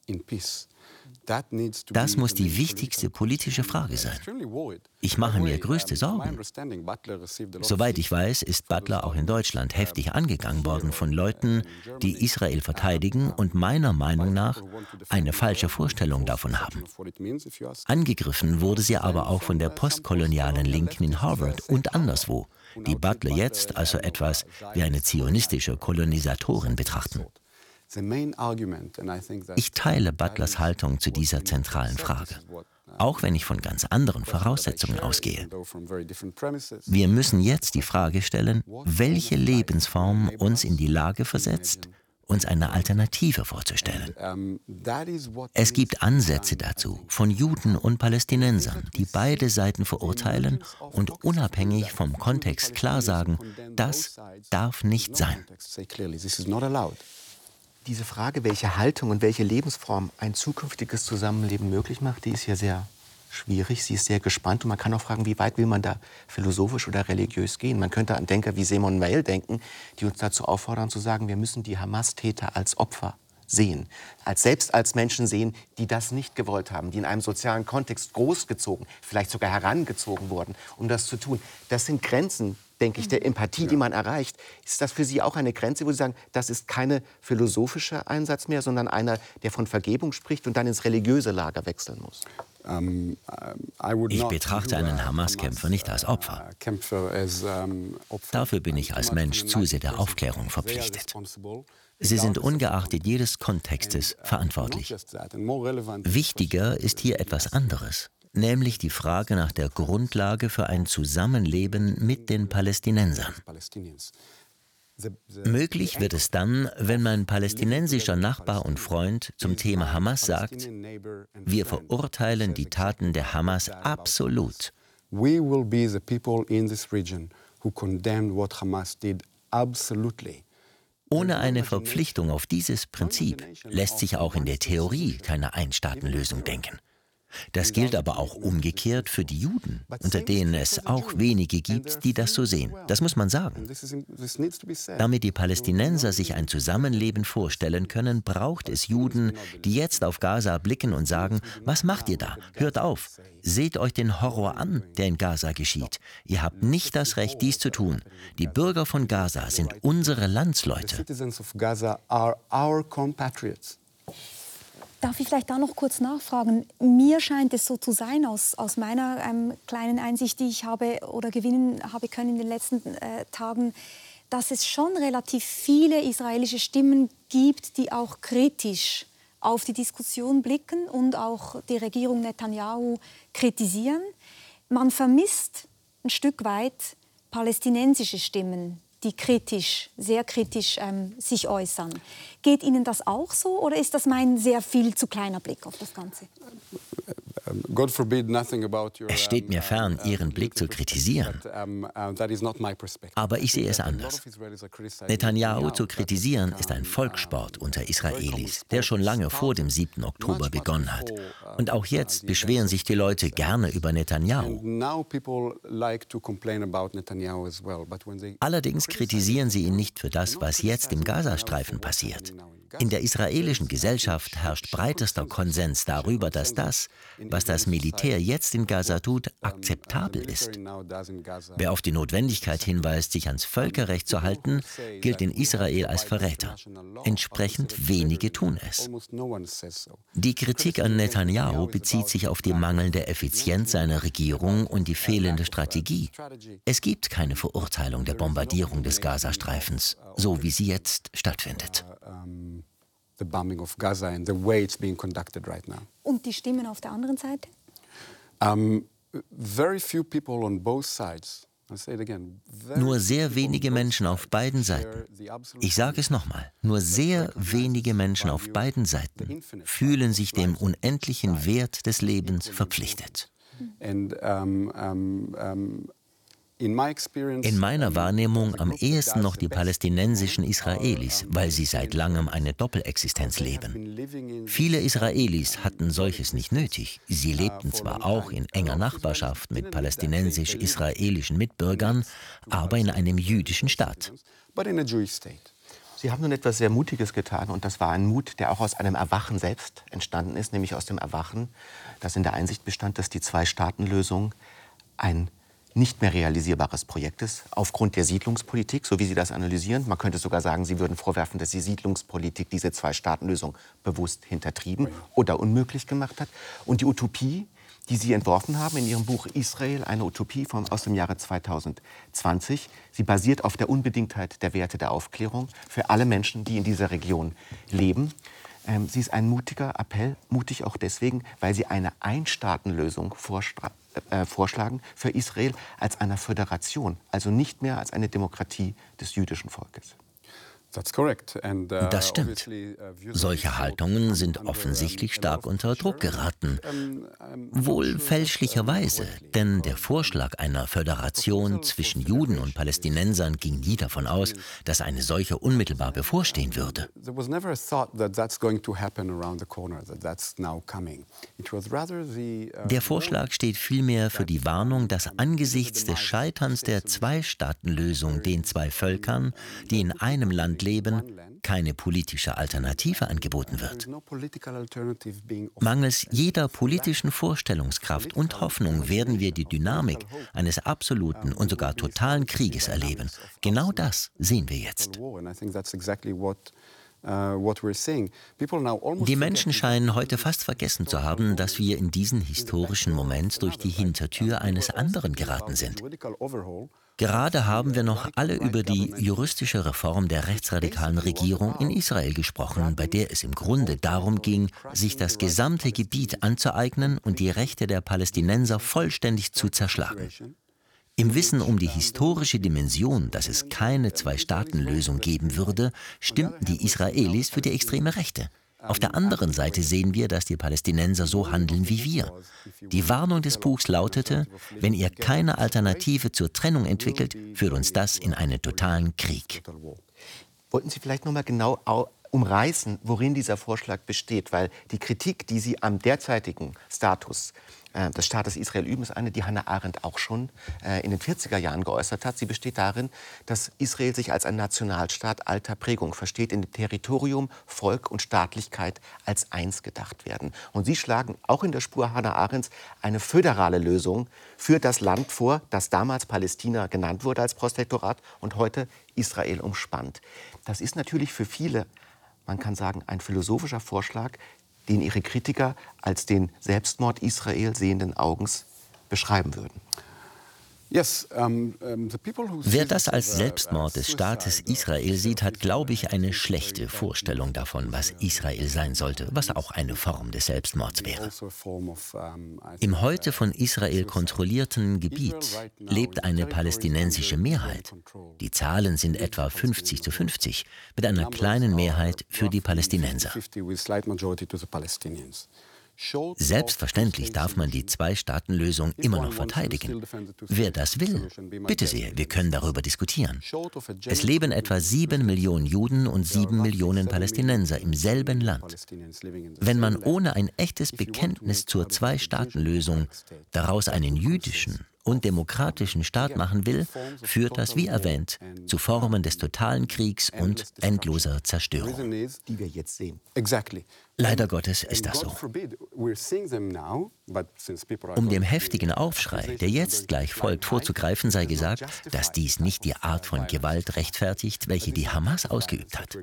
in peace. Das muss die wichtigste politische Frage sein. Ich mache mir größte Sorgen. Soweit ich weiß, ist Butler auch in Deutschland heftig angegangen worden von Leuten, die Israel verteidigen und meiner Meinung nach eine falsche Vorstellung davon haben. Angegriffen wurde sie aber auch von der postkolonialen Linken in Harvard und anderswo, die Butler jetzt also etwas wie eine zionistische Kolonisatorin betrachten. Ich teile Butlers Haltung zu dieser zentralen Frage, auch wenn ich von ganz anderen Voraussetzungen ausgehe. Wir müssen jetzt die Frage stellen, welche Lebensform uns in die Lage versetzt, uns eine Alternative vorzustellen. Es gibt Ansätze dazu von Juden und Palästinensern, die beide Seiten verurteilen und unabhängig vom Kontext klar sagen, das darf nicht sein. Diese Frage, welche Haltung und welche Lebensform ein zukünftiges Zusammenleben möglich macht, die ist ja sehr schwierig. Sie ist sehr gespannt und man kann auch fragen, wie weit will man da philosophisch oder religiös gehen. Man könnte an Denker wie Simon Weil denken, die uns dazu auffordern zu sagen, wir müssen die Hamas-Täter als Opfer sehen, als selbst als Menschen sehen, die das nicht gewollt haben, die in einem sozialen Kontext großgezogen, vielleicht sogar herangezogen wurden, um das zu tun. Das sind Grenzen, denke ich, der mhm. Empathie, die man erreicht. Ist das für Sie auch eine Grenze, wo Sie sagen, das ist kein philosophischer Einsatz mehr, sondern einer, der von Vergebung spricht und dann ins religiöse Lager wechseln muss? Ähm, äh, ich betrachte einen Hamas-Kämpfer nicht als Opfer. Dafür bin ich als Mensch zu sehr der Aufklärung verpflichtet. Sie sind ungeachtet jedes Kontextes verantwortlich. Wichtiger ist hier etwas anderes nämlich die Frage nach der Grundlage für ein Zusammenleben mit den Palästinensern. Möglich wird es dann, wenn mein palästinensischer Nachbar und Freund zum Thema Hamas sagt, wir verurteilen die Taten der Hamas absolut. We will be the people in this region who condemn what Hamas did absolutely. Ohne eine Verpflichtung auf dieses Prinzip lässt sich auch in der Theorie keine Einstaatenlösung denken. Das gilt aber auch umgekehrt für die Juden, unter denen es auch wenige gibt, die das so sehen. Das muss man sagen. Damit die Palästinenser sich ein Zusammenleben vorstellen können, braucht es Juden, die jetzt auf Gaza blicken und sagen, was macht ihr da? Hört auf. Seht euch den Horror an, der in Gaza geschieht. Ihr habt nicht das Recht, dies zu tun. Die Bürger von Gaza sind unsere Landsleute. Darf ich vielleicht da noch kurz nachfragen? Mir scheint es so zu sein, aus, aus meiner ähm, kleinen Einsicht, die ich habe oder gewinnen habe können in den letzten äh, Tagen, dass es schon relativ viele israelische Stimmen gibt, die auch kritisch auf die Diskussion blicken und auch die Regierung Netanyahu kritisieren. Man vermisst ein Stück weit palästinensische Stimmen, die kritisch, sehr kritisch ähm, sich äußern. Geht Ihnen das auch so oder ist das mein sehr viel zu kleiner Blick auf das Ganze? Es steht mir fern, Ihren Blick zu kritisieren. Aber ich sehe es anders. Netanyahu zu kritisieren ist ein Volkssport unter Israelis, der schon lange vor dem 7. Oktober begonnen hat. Und auch jetzt beschweren sich die Leute gerne über Netanyahu. Allerdings kritisieren sie ihn nicht für das, was jetzt im Gazastreifen passiert. In der israelischen Gesellschaft herrscht breitester Konsens darüber, dass das, was das Militär jetzt in Gaza tut, akzeptabel ist. Wer auf die Notwendigkeit hinweist, sich ans Völkerrecht zu halten, gilt in Israel als Verräter. Entsprechend wenige tun es. Die Kritik an Netanyahu bezieht sich auf die mangelnde Effizienz seiner Regierung und die fehlende Strategie. Es gibt keine Verurteilung der Bombardierung des Gazastreifens, so wie sie jetzt stattfindet the bombing of Gaza and the way it's being conducted right now. Und die Stimmen auf der anderen Seite? Um, very few people on both sides nur sehr wenige Menschen auf beiden Seiten, ich sage es nochmal, nur sehr wenige Menschen auf beiden Seiten fühlen sich dem unendlichen Wert des Lebens verpflichtet. Um, in meiner Wahrnehmung am ehesten noch die palästinensischen Israelis, weil sie seit langem eine Doppelexistenz leben. Viele Israelis hatten solches nicht nötig. Sie lebten zwar auch in enger Nachbarschaft mit palästinensisch-israelischen Mitbürgern, aber in einem jüdischen Staat. Sie haben nun etwas sehr Mutiges getan und das war ein Mut, der auch aus einem Erwachen selbst entstanden ist, nämlich aus dem Erwachen, das in der Einsicht bestand, dass die Zwei-Staaten-Lösung ein nicht mehr realisierbares Projekt ist, aufgrund der Siedlungspolitik, so wie Sie das analysieren. Man könnte sogar sagen, Sie würden vorwerfen, dass die Siedlungspolitik diese Zwei-Staaten-Lösung bewusst hintertrieben oder unmöglich gemacht hat. Und die Utopie, die Sie entworfen haben in Ihrem Buch Israel, eine Utopie von, aus dem Jahre 2020. Sie basiert auf der Unbedingtheit der Werte der Aufklärung für alle Menschen, die in dieser Region leben. Ähm, sie ist ein mutiger Appell, mutig auch deswegen, weil sie eine Einstaatenlösung äh, vorschlagen für Israel als einer Föderation, also nicht mehr als eine Demokratie des jüdischen Volkes. Uh, das stimmt. Uh, Solche Haltungen sind offensichtlich stark unter Druck geraten. Wohl fälschlicherweise, denn der Vorschlag einer Föderation zwischen Juden und Palästinensern ging nie davon aus, dass eine solche unmittelbar bevorstehen würde. Uh, der Vorschlag steht vielmehr für die Warnung, dass angesichts des Scheiterns der Zwei-Staaten-Lösung den zwei Völkern, die in einem Land leben, keine politische Alternative angeboten wird. Mangels jeder politischen Vorstellungskraft und Hoffnung werden wir die Dynamik eines absoluten und sogar totalen Krieges erleben. Genau das sehen wir jetzt. Die Menschen scheinen heute fast vergessen zu haben, dass wir in diesen historischen Moment durch die Hintertür eines anderen geraten sind. Gerade haben wir noch alle über die juristische Reform der rechtsradikalen Regierung in Israel gesprochen, bei der es im Grunde darum ging, sich das gesamte Gebiet anzueignen und die Rechte der Palästinenser vollständig zu zerschlagen. Im Wissen um die historische Dimension, dass es keine Zwei-Staaten-Lösung geben würde, stimmten die Israelis für die extreme Rechte. Auf der anderen Seite sehen wir, dass die Palästinenser so handeln wie wir. Die Warnung des Buchs lautete, wenn ihr keine Alternative zur Trennung entwickelt, führt uns das in einen totalen Krieg. Wollten Sie vielleicht noch mal genau umreißen, worin dieser Vorschlag besteht? Weil die Kritik, die Sie am derzeitigen Status äh, des Staates Israel üben, ist eine, die Hannah Arendt auch schon äh, in den 40er Jahren geäußert hat. Sie besteht darin, dass Israel sich als ein Nationalstaat alter Prägung versteht, in dem Territorium, Volk und Staatlichkeit als eins gedacht werden. Und Sie schlagen auch in der Spur Hannah Arendts eine föderale Lösung für das Land vor, das damals Palästina genannt wurde als Protektorat und heute Israel umspannt. Das ist natürlich für viele man kann sagen, ein philosophischer Vorschlag, den ihre Kritiker als den Selbstmord Israel sehenden Augens beschreiben würden. Wer das als uh, Selbstmord des Staates Israel sieht, hat, glaube ich, eine schlechte Vorstellung davon, was Israel sein sollte, was auch eine Form des Selbstmords wäre. Also Im heute von Israel kontrollierten Gebiet lebt eine palästinensische Mehrheit. Die Zahlen sind etwa 50 zu 50, mit einer kleinen Mehrheit für die Palästinenser. Selbstverständlich darf man die Zwei-Staaten-Lösung immer noch verteidigen. Wer das will, bitte sehr, wir können darüber diskutieren. Es leben etwa sieben Millionen Juden und sieben Millionen Palästinenser im selben Land. Wenn man ohne ein echtes Bekenntnis zur Zwei-Staaten-Lösung daraus einen jüdischen und demokratischen Staat machen will, führt das, wie erwähnt, zu Formen des totalen Kriegs und endloser Zerstörung. Die wir jetzt sehen. Leider Gottes ist das so. Um dem heftigen Aufschrei, der jetzt gleich folgt, vorzugreifen, sei gesagt, dass dies nicht die Art von Gewalt rechtfertigt, welche die Hamas ausgeübt hat.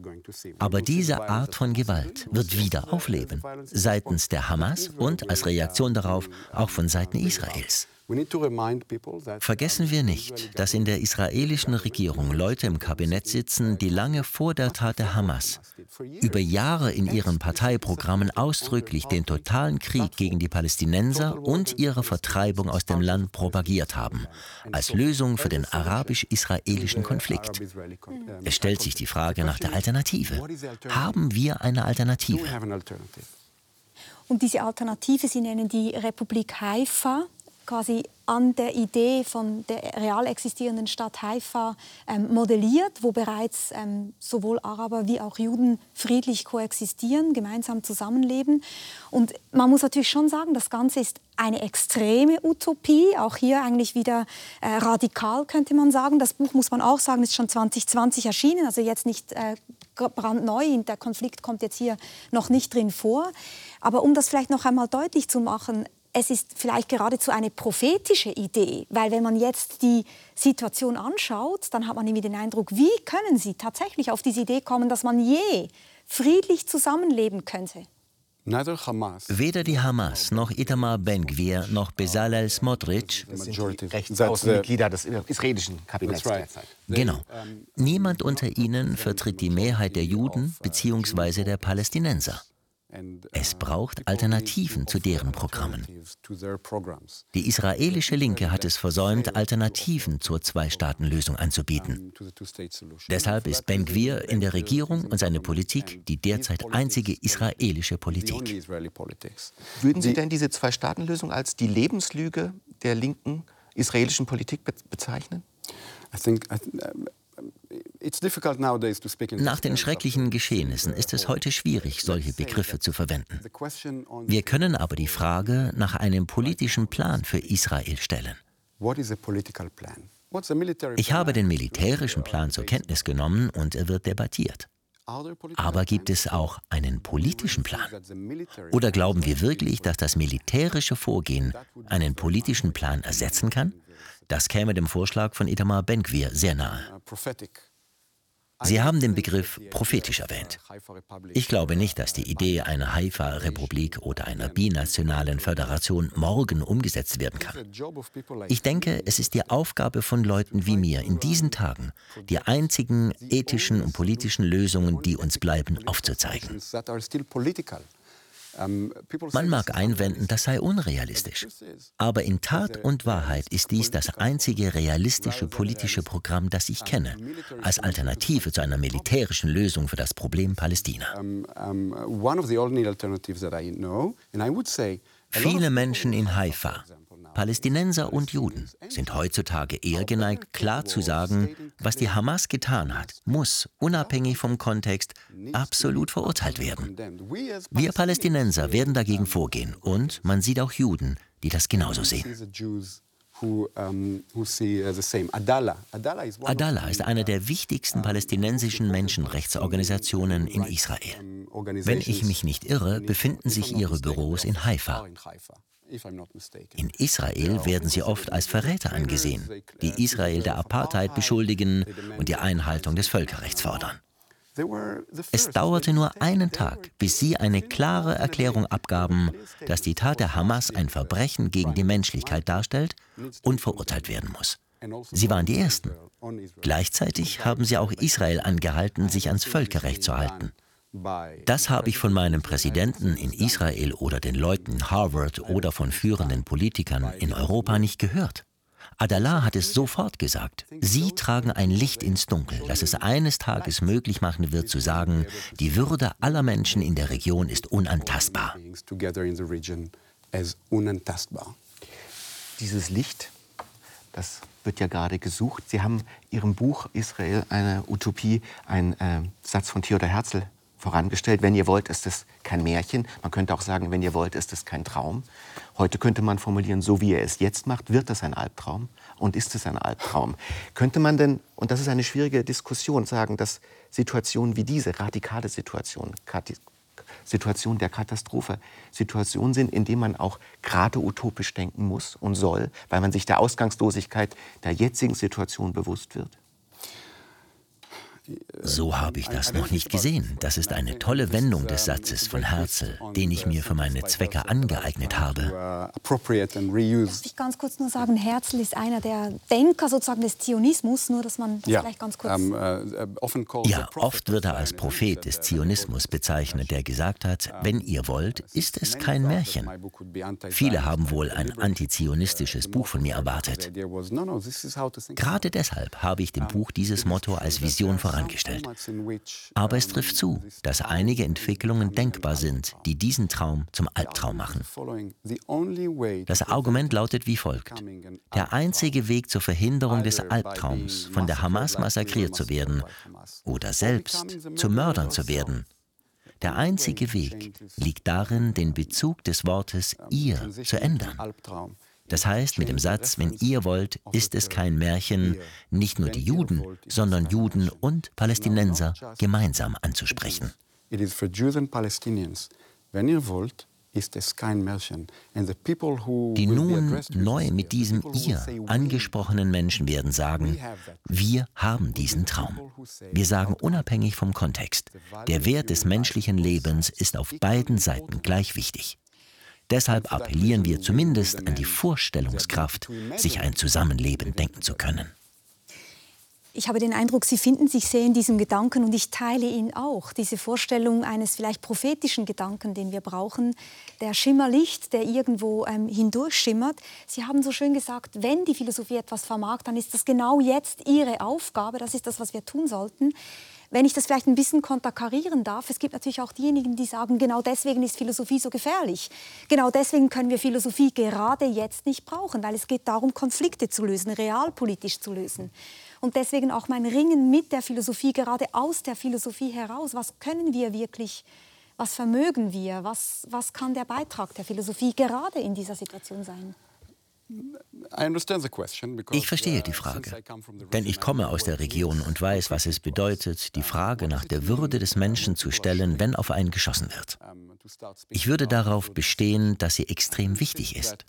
Aber diese Art von Gewalt wird wieder aufleben, seitens der Hamas und als Reaktion darauf auch von Seiten Israels. Vergessen wir nicht, dass in der israelischen Regierung Leute im Kabinett sitzen, die lange vor der Tat der Hamas über Jahre in ihren Parteiprogrammen ausdrücklich den totalen Krieg gegen die Palästinenser und ihre Vertreibung aus dem Land propagiert haben, als Lösung für den arabisch-israelischen Konflikt. Es stellt sich die Frage nach der Alternative. Haben wir eine Alternative? Und diese Alternative, Sie nennen die Republik Haifa, quasi an der Idee von der real existierenden Stadt Haifa ähm, modelliert, wo bereits ähm, sowohl Araber wie auch Juden friedlich koexistieren, gemeinsam zusammenleben. Und man muss natürlich schon sagen, das Ganze ist eine extreme Utopie, auch hier eigentlich wieder äh, radikal könnte man sagen. Das Buch muss man auch sagen, ist schon 2020 erschienen, also jetzt nicht äh, brandneu. Der Konflikt kommt jetzt hier noch nicht drin vor. Aber um das vielleicht noch einmal deutlich zu machen, es ist vielleicht geradezu eine prophetische Idee, weil wenn man jetzt die Situation anschaut, dann hat man irgendwie den Eindruck, wie können Sie tatsächlich auf diese Idee kommen, dass man je friedlich zusammenleben könnte? Weder die Hamas noch Itamar Ben-Gvir noch Bezalel Smotrich Rechtsaußenmitglieder des israelischen Kabinetts derzeit. Genau. Niemand unter ihnen vertritt die Mehrheit der Juden bzw. der Palästinenser. Es braucht Alternativen zu deren Programmen. Die israelische Linke hat es versäumt, Alternativen zur Zwei-Staaten-Lösung anzubieten. Deshalb ist Ben Gvir in der Regierung und seine Politik die derzeit einzige israelische Politik. Würden Sie denn diese Zwei-Staaten-Lösung als die Lebenslüge der linken israelischen Politik bezeichnen? I think, nach den schrecklichen Geschehnissen ist es heute schwierig, solche Begriffe zu verwenden. Wir können aber die Frage nach einem politischen Plan für Israel stellen. Ich habe den militärischen Plan zur Kenntnis genommen und er wird debattiert. Aber gibt es auch einen politischen Plan? Oder glauben wir wirklich, dass das militärische Vorgehen einen politischen Plan ersetzen kann? Das käme dem Vorschlag von Itamar Ben-Gvir sehr nahe. Sie haben den Begriff prophetisch erwähnt. Ich glaube nicht, dass die Idee einer Haifa-Republik oder einer binationalen Föderation morgen umgesetzt werden kann. Ich denke, es ist die Aufgabe von Leuten wie mir in diesen Tagen, die einzigen ethischen und politischen Lösungen, die uns bleiben, aufzuzeigen. Ähm, Man mag einwenden, das sei unrealistisch. Aber in Tat und Wahrheit ist dies das einzige realistische politische Programm, das ich kenne, als Alternative zu einer militärischen Lösung für das Problem Palästina. Viele Menschen in Haifa, Palästinenser und Juden sind heutzutage eher geneigt, klar zu sagen, was die Hamas getan hat, muss, unabhängig vom Kontext, absolut verurteilt werden. Wir Palästinenser werden dagegen vorgehen und man sieht auch Juden, die das genauso sehen. Adala ist eine der wichtigsten palästinensischen Menschenrechtsorganisationen in Israel. Wenn ich mich nicht irre, befinden sich ihre Büros in Haifa. In Israel werden sie oft als Verräter angesehen, die Israel der Apartheid beschuldigen und die Einhaltung des Völkerrechts fordern. Es dauerte nur einen Tag, bis sie eine klare Erklärung abgaben, dass die Tat der Hamas ein Verbrechen gegen die Menschlichkeit darstellt und verurteilt werden muss. Sie waren die Ersten. Gleichzeitig haben sie auch Israel angehalten, sich ans Völkerrecht zu halten. Das habe ich von meinem Präsidenten in Israel oder den Leuten Harvard oder von führenden Politikern in Europa nicht gehört. Adallah hat es sofort gesagt. Sie tragen ein Licht ins Dunkel, das es eines Tages möglich machen wird zu sagen, die Würde aller Menschen in der Region ist unantastbar. Dieses Licht, das wird ja gerade gesucht. Sie haben Ihrem Buch Israel eine Utopie, einen äh, Satz von Theodor Herzl vorangestellt. Wenn ihr wollt, ist es kein Märchen. Man könnte auch sagen, wenn ihr wollt, ist es kein Traum. Heute könnte man formulieren, so wie er es jetzt macht, wird es ein Albtraum und ist es ein Albtraum. Könnte man denn, und das ist eine schwierige Diskussion, sagen, dass Situationen wie diese, radikale Situationen, Situationen der Katastrophe, Situationen sind, in denen man auch gerade utopisch denken muss und soll, weil man sich der Ausgangslosigkeit der jetzigen Situation bewusst wird? So habe ich das noch nicht gesehen. Das ist eine tolle Wendung des Satzes von Herzl, den ich mir für meine Zwecke angeeignet habe. Darf ich ganz kurz nur sagen, Herzl ist einer der Denker sozusagen des Zionismus, nur dass man das ja. vielleicht ganz kurz... Uh, ja, oft wird er als Prophet des Zionismus bezeichnet, der gesagt hat, wenn ihr wollt, ist es kein Märchen. Viele haben wohl ein antizionistisches Buch von mir erwartet. Gerade deshalb habe ich dem Buch dieses Motto als Vision vorangestellt vorangestellt. Aber es trifft zu, dass einige Entwicklungen denkbar sind, die diesen Traum zum Albtraum machen. Das Argument lautet wie folgt. Der einzige Weg zur Verhinderung des Albtraums, von der Hamas massakriert zu werden oder selbst zu Mördern zu werden, der einzige Weg liegt darin, den Bezug des Wortes ihr zu ändern. Das heißt mit dem Satz, wenn ihr wollt, ist es kein Märchen, nicht nur die Juden, sondern Juden und Palästinenser gemeinsam anzusprechen. It is for Jews and Palestinians. Wenn ihr wollt, ist es kein Märchen. Die nun neu mit diesem ihr angesprochenen Menschen werden sagen, wir haben diesen Traum. Wir sagen unabhängig vom Kontext, der Wert des menschlichen Lebens ist auf beiden Seiten gleich wichtig. Deshalb appellieren wir zumindest an die Vorstellungskraft, sich ein Zusammenleben denken zu können. Ich habe den Eindruck, Sie finden sich sehr in diesem Gedanken und ich teile ihn auch. Diese Vorstellung eines vielleicht prophetischen Gedanken, den wir brauchen, der Schimmerlicht, der irgendwo ähm, hindurchschimmert. Sie haben so schön gesagt, wenn die Philosophie etwas vermag, dann ist das genau jetzt Ihre Aufgabe. Das ist das, was wir tun sollten. Wenn ich das vielleicht ein bisschen konterkarieren darf, es gibt natürlich auch diejenigen, die sagen, genau deswegen ist Philosophie so gefährlich. Genau deswegen können wir Philosophie gerade jetzt nicht brauchen, weil es geht darum, Konflikte zu lösen, realpolitisch zu lösen. Und deswegen auch mein Ringen mit der Philosophie, gerade aus der Philosophie heraus. Was können wir wirklich, was vermögen wir, was, was kann der Beitrag der Philosophie gerade in dieser Situation sein? Ich verstehe die Frage, denn ich komme aus der Region und weiß, was es bedeutet, die Frage nach der Würde des Menschen zu stellen, wenn auf einen geschossen wird. Ich würde darauf bestehen, dass sie extrem wichtig ist.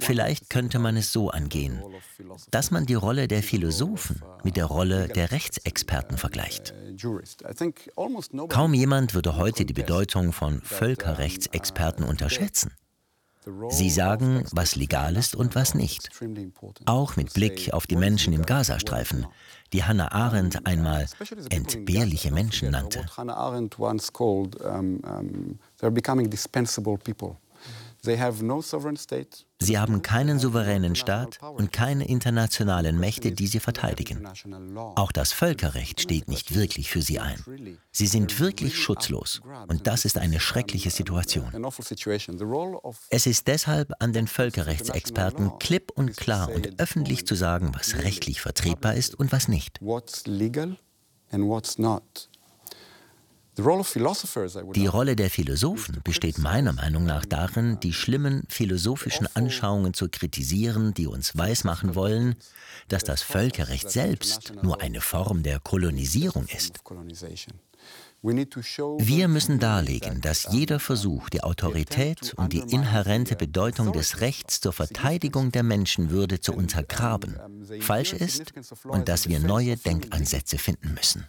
Vielleicht könnte man es so angehen, dass man die Rolle der Philosophen mit der Rolle der Rechtsexperten vergleicht. Kaum jemand würde heute die Bedeutung von Völkerrechtsexperten unterschätzen. Sie sagen, was legal ist und was nicht. Auch mit Blick auf die Menschen im Gazastreifen, die Hannah Arendt einmal entbehrliche Menschen nannte. Hannah Arendt once called um, um, they're becoming dispensable people. Sie haben keinen souveränen Staat und keine internationalen Mächte, die sie verteidigen. Auch das Völkerrecht steht nicht wirklich für sie ein. Sie sind wirklich schutzlos und das ist eine schreckliche Situation. Es ist deshalb an den Völkerrechtsexperten klipp und klar und öffentlich zu sagen, was rechtlich vertretbar ist und was nicht. Die Rolle der Philosophen besteht meiner Meinung nach darin, die schlimmen philosophischen Anschauungen zu kritisieren, die uns weismachen wollen, dass das Völkerrecht selbst nur eine Form der Kolonisierung ist. Wir müssen darlegen, dass jeder Versuch, die Autorität und die inhärente Bedeutung des Rechts zur Verteidigung der Menschenwürde zu untergraben, falsch ist und dass wir neue Denkansätze finden müssen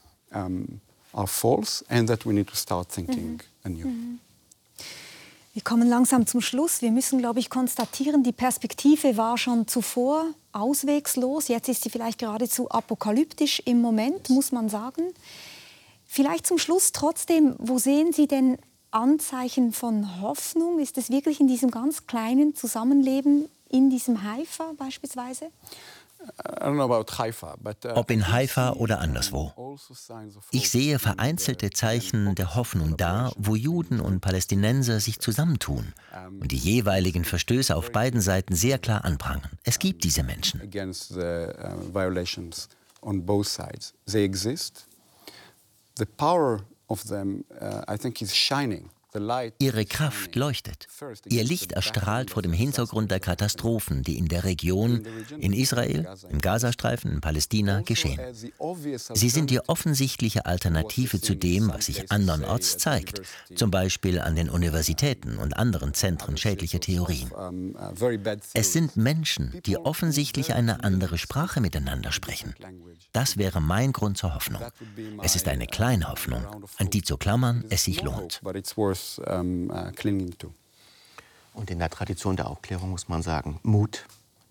are false and that we need to start thinking mhm. anew. Mhm. Wir kommen langsam zum Schluss. Wir müssen, glaube ich, konstatieren, die Perspektive war schon zuvor auswegslos. Jetzt ist sie vielleicht geradezu apokalyptisch im Moment, muss man sagen. Vielleicht zum Schluss trotzdem, wo sehen Sie denn Anzeichen von Hoffnung? Ist es wirklich in diesem ganz kleinen Zusammenleben in diesem Haifa beispielsweise? Uh, Ob in Haifa oder anderswo. Also ich sehe vereinzelte Zeichen der Hoffnung da, wo Juden und Palästinenser sich zusammentun und die jeweiligen Verstöße auf beiden Seiten sehr klar anprangern. Es gibt diese Menschen. The power of them, uh, I think, is shining. Ihre Kraft leuchtet. Ihr Licht erstrahlt vor dem Hintergrund der Katastrophen, die in der Region, in Israel, im Gazastreifen, in Palästina geschehen. Sie sind die offensichtliche Alternative zu dem, was sich andernorts zeigt, zum Beispiel an den Universitäten und anderen Zentren schädlicher Theorien. Es sind Menschen, die offensichtlich eine andere Sprache miteinander sprechen. Das wäre mein Grund zur Hoffnung. Es ist eine kleine Hoffnung, an die zu klammern es sich lohnt. Und in der Tradition der Aufklärung muss man sagen, Mut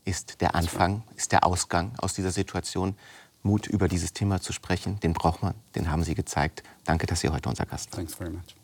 ist der Anfang, ist der Ausgang aus dieser Situation. Mut über dieses Thema zu sprechen, den braucht man, den haben Sie gezeigt. Danke, dass Sie heute unser Gast sind. Thanks very much.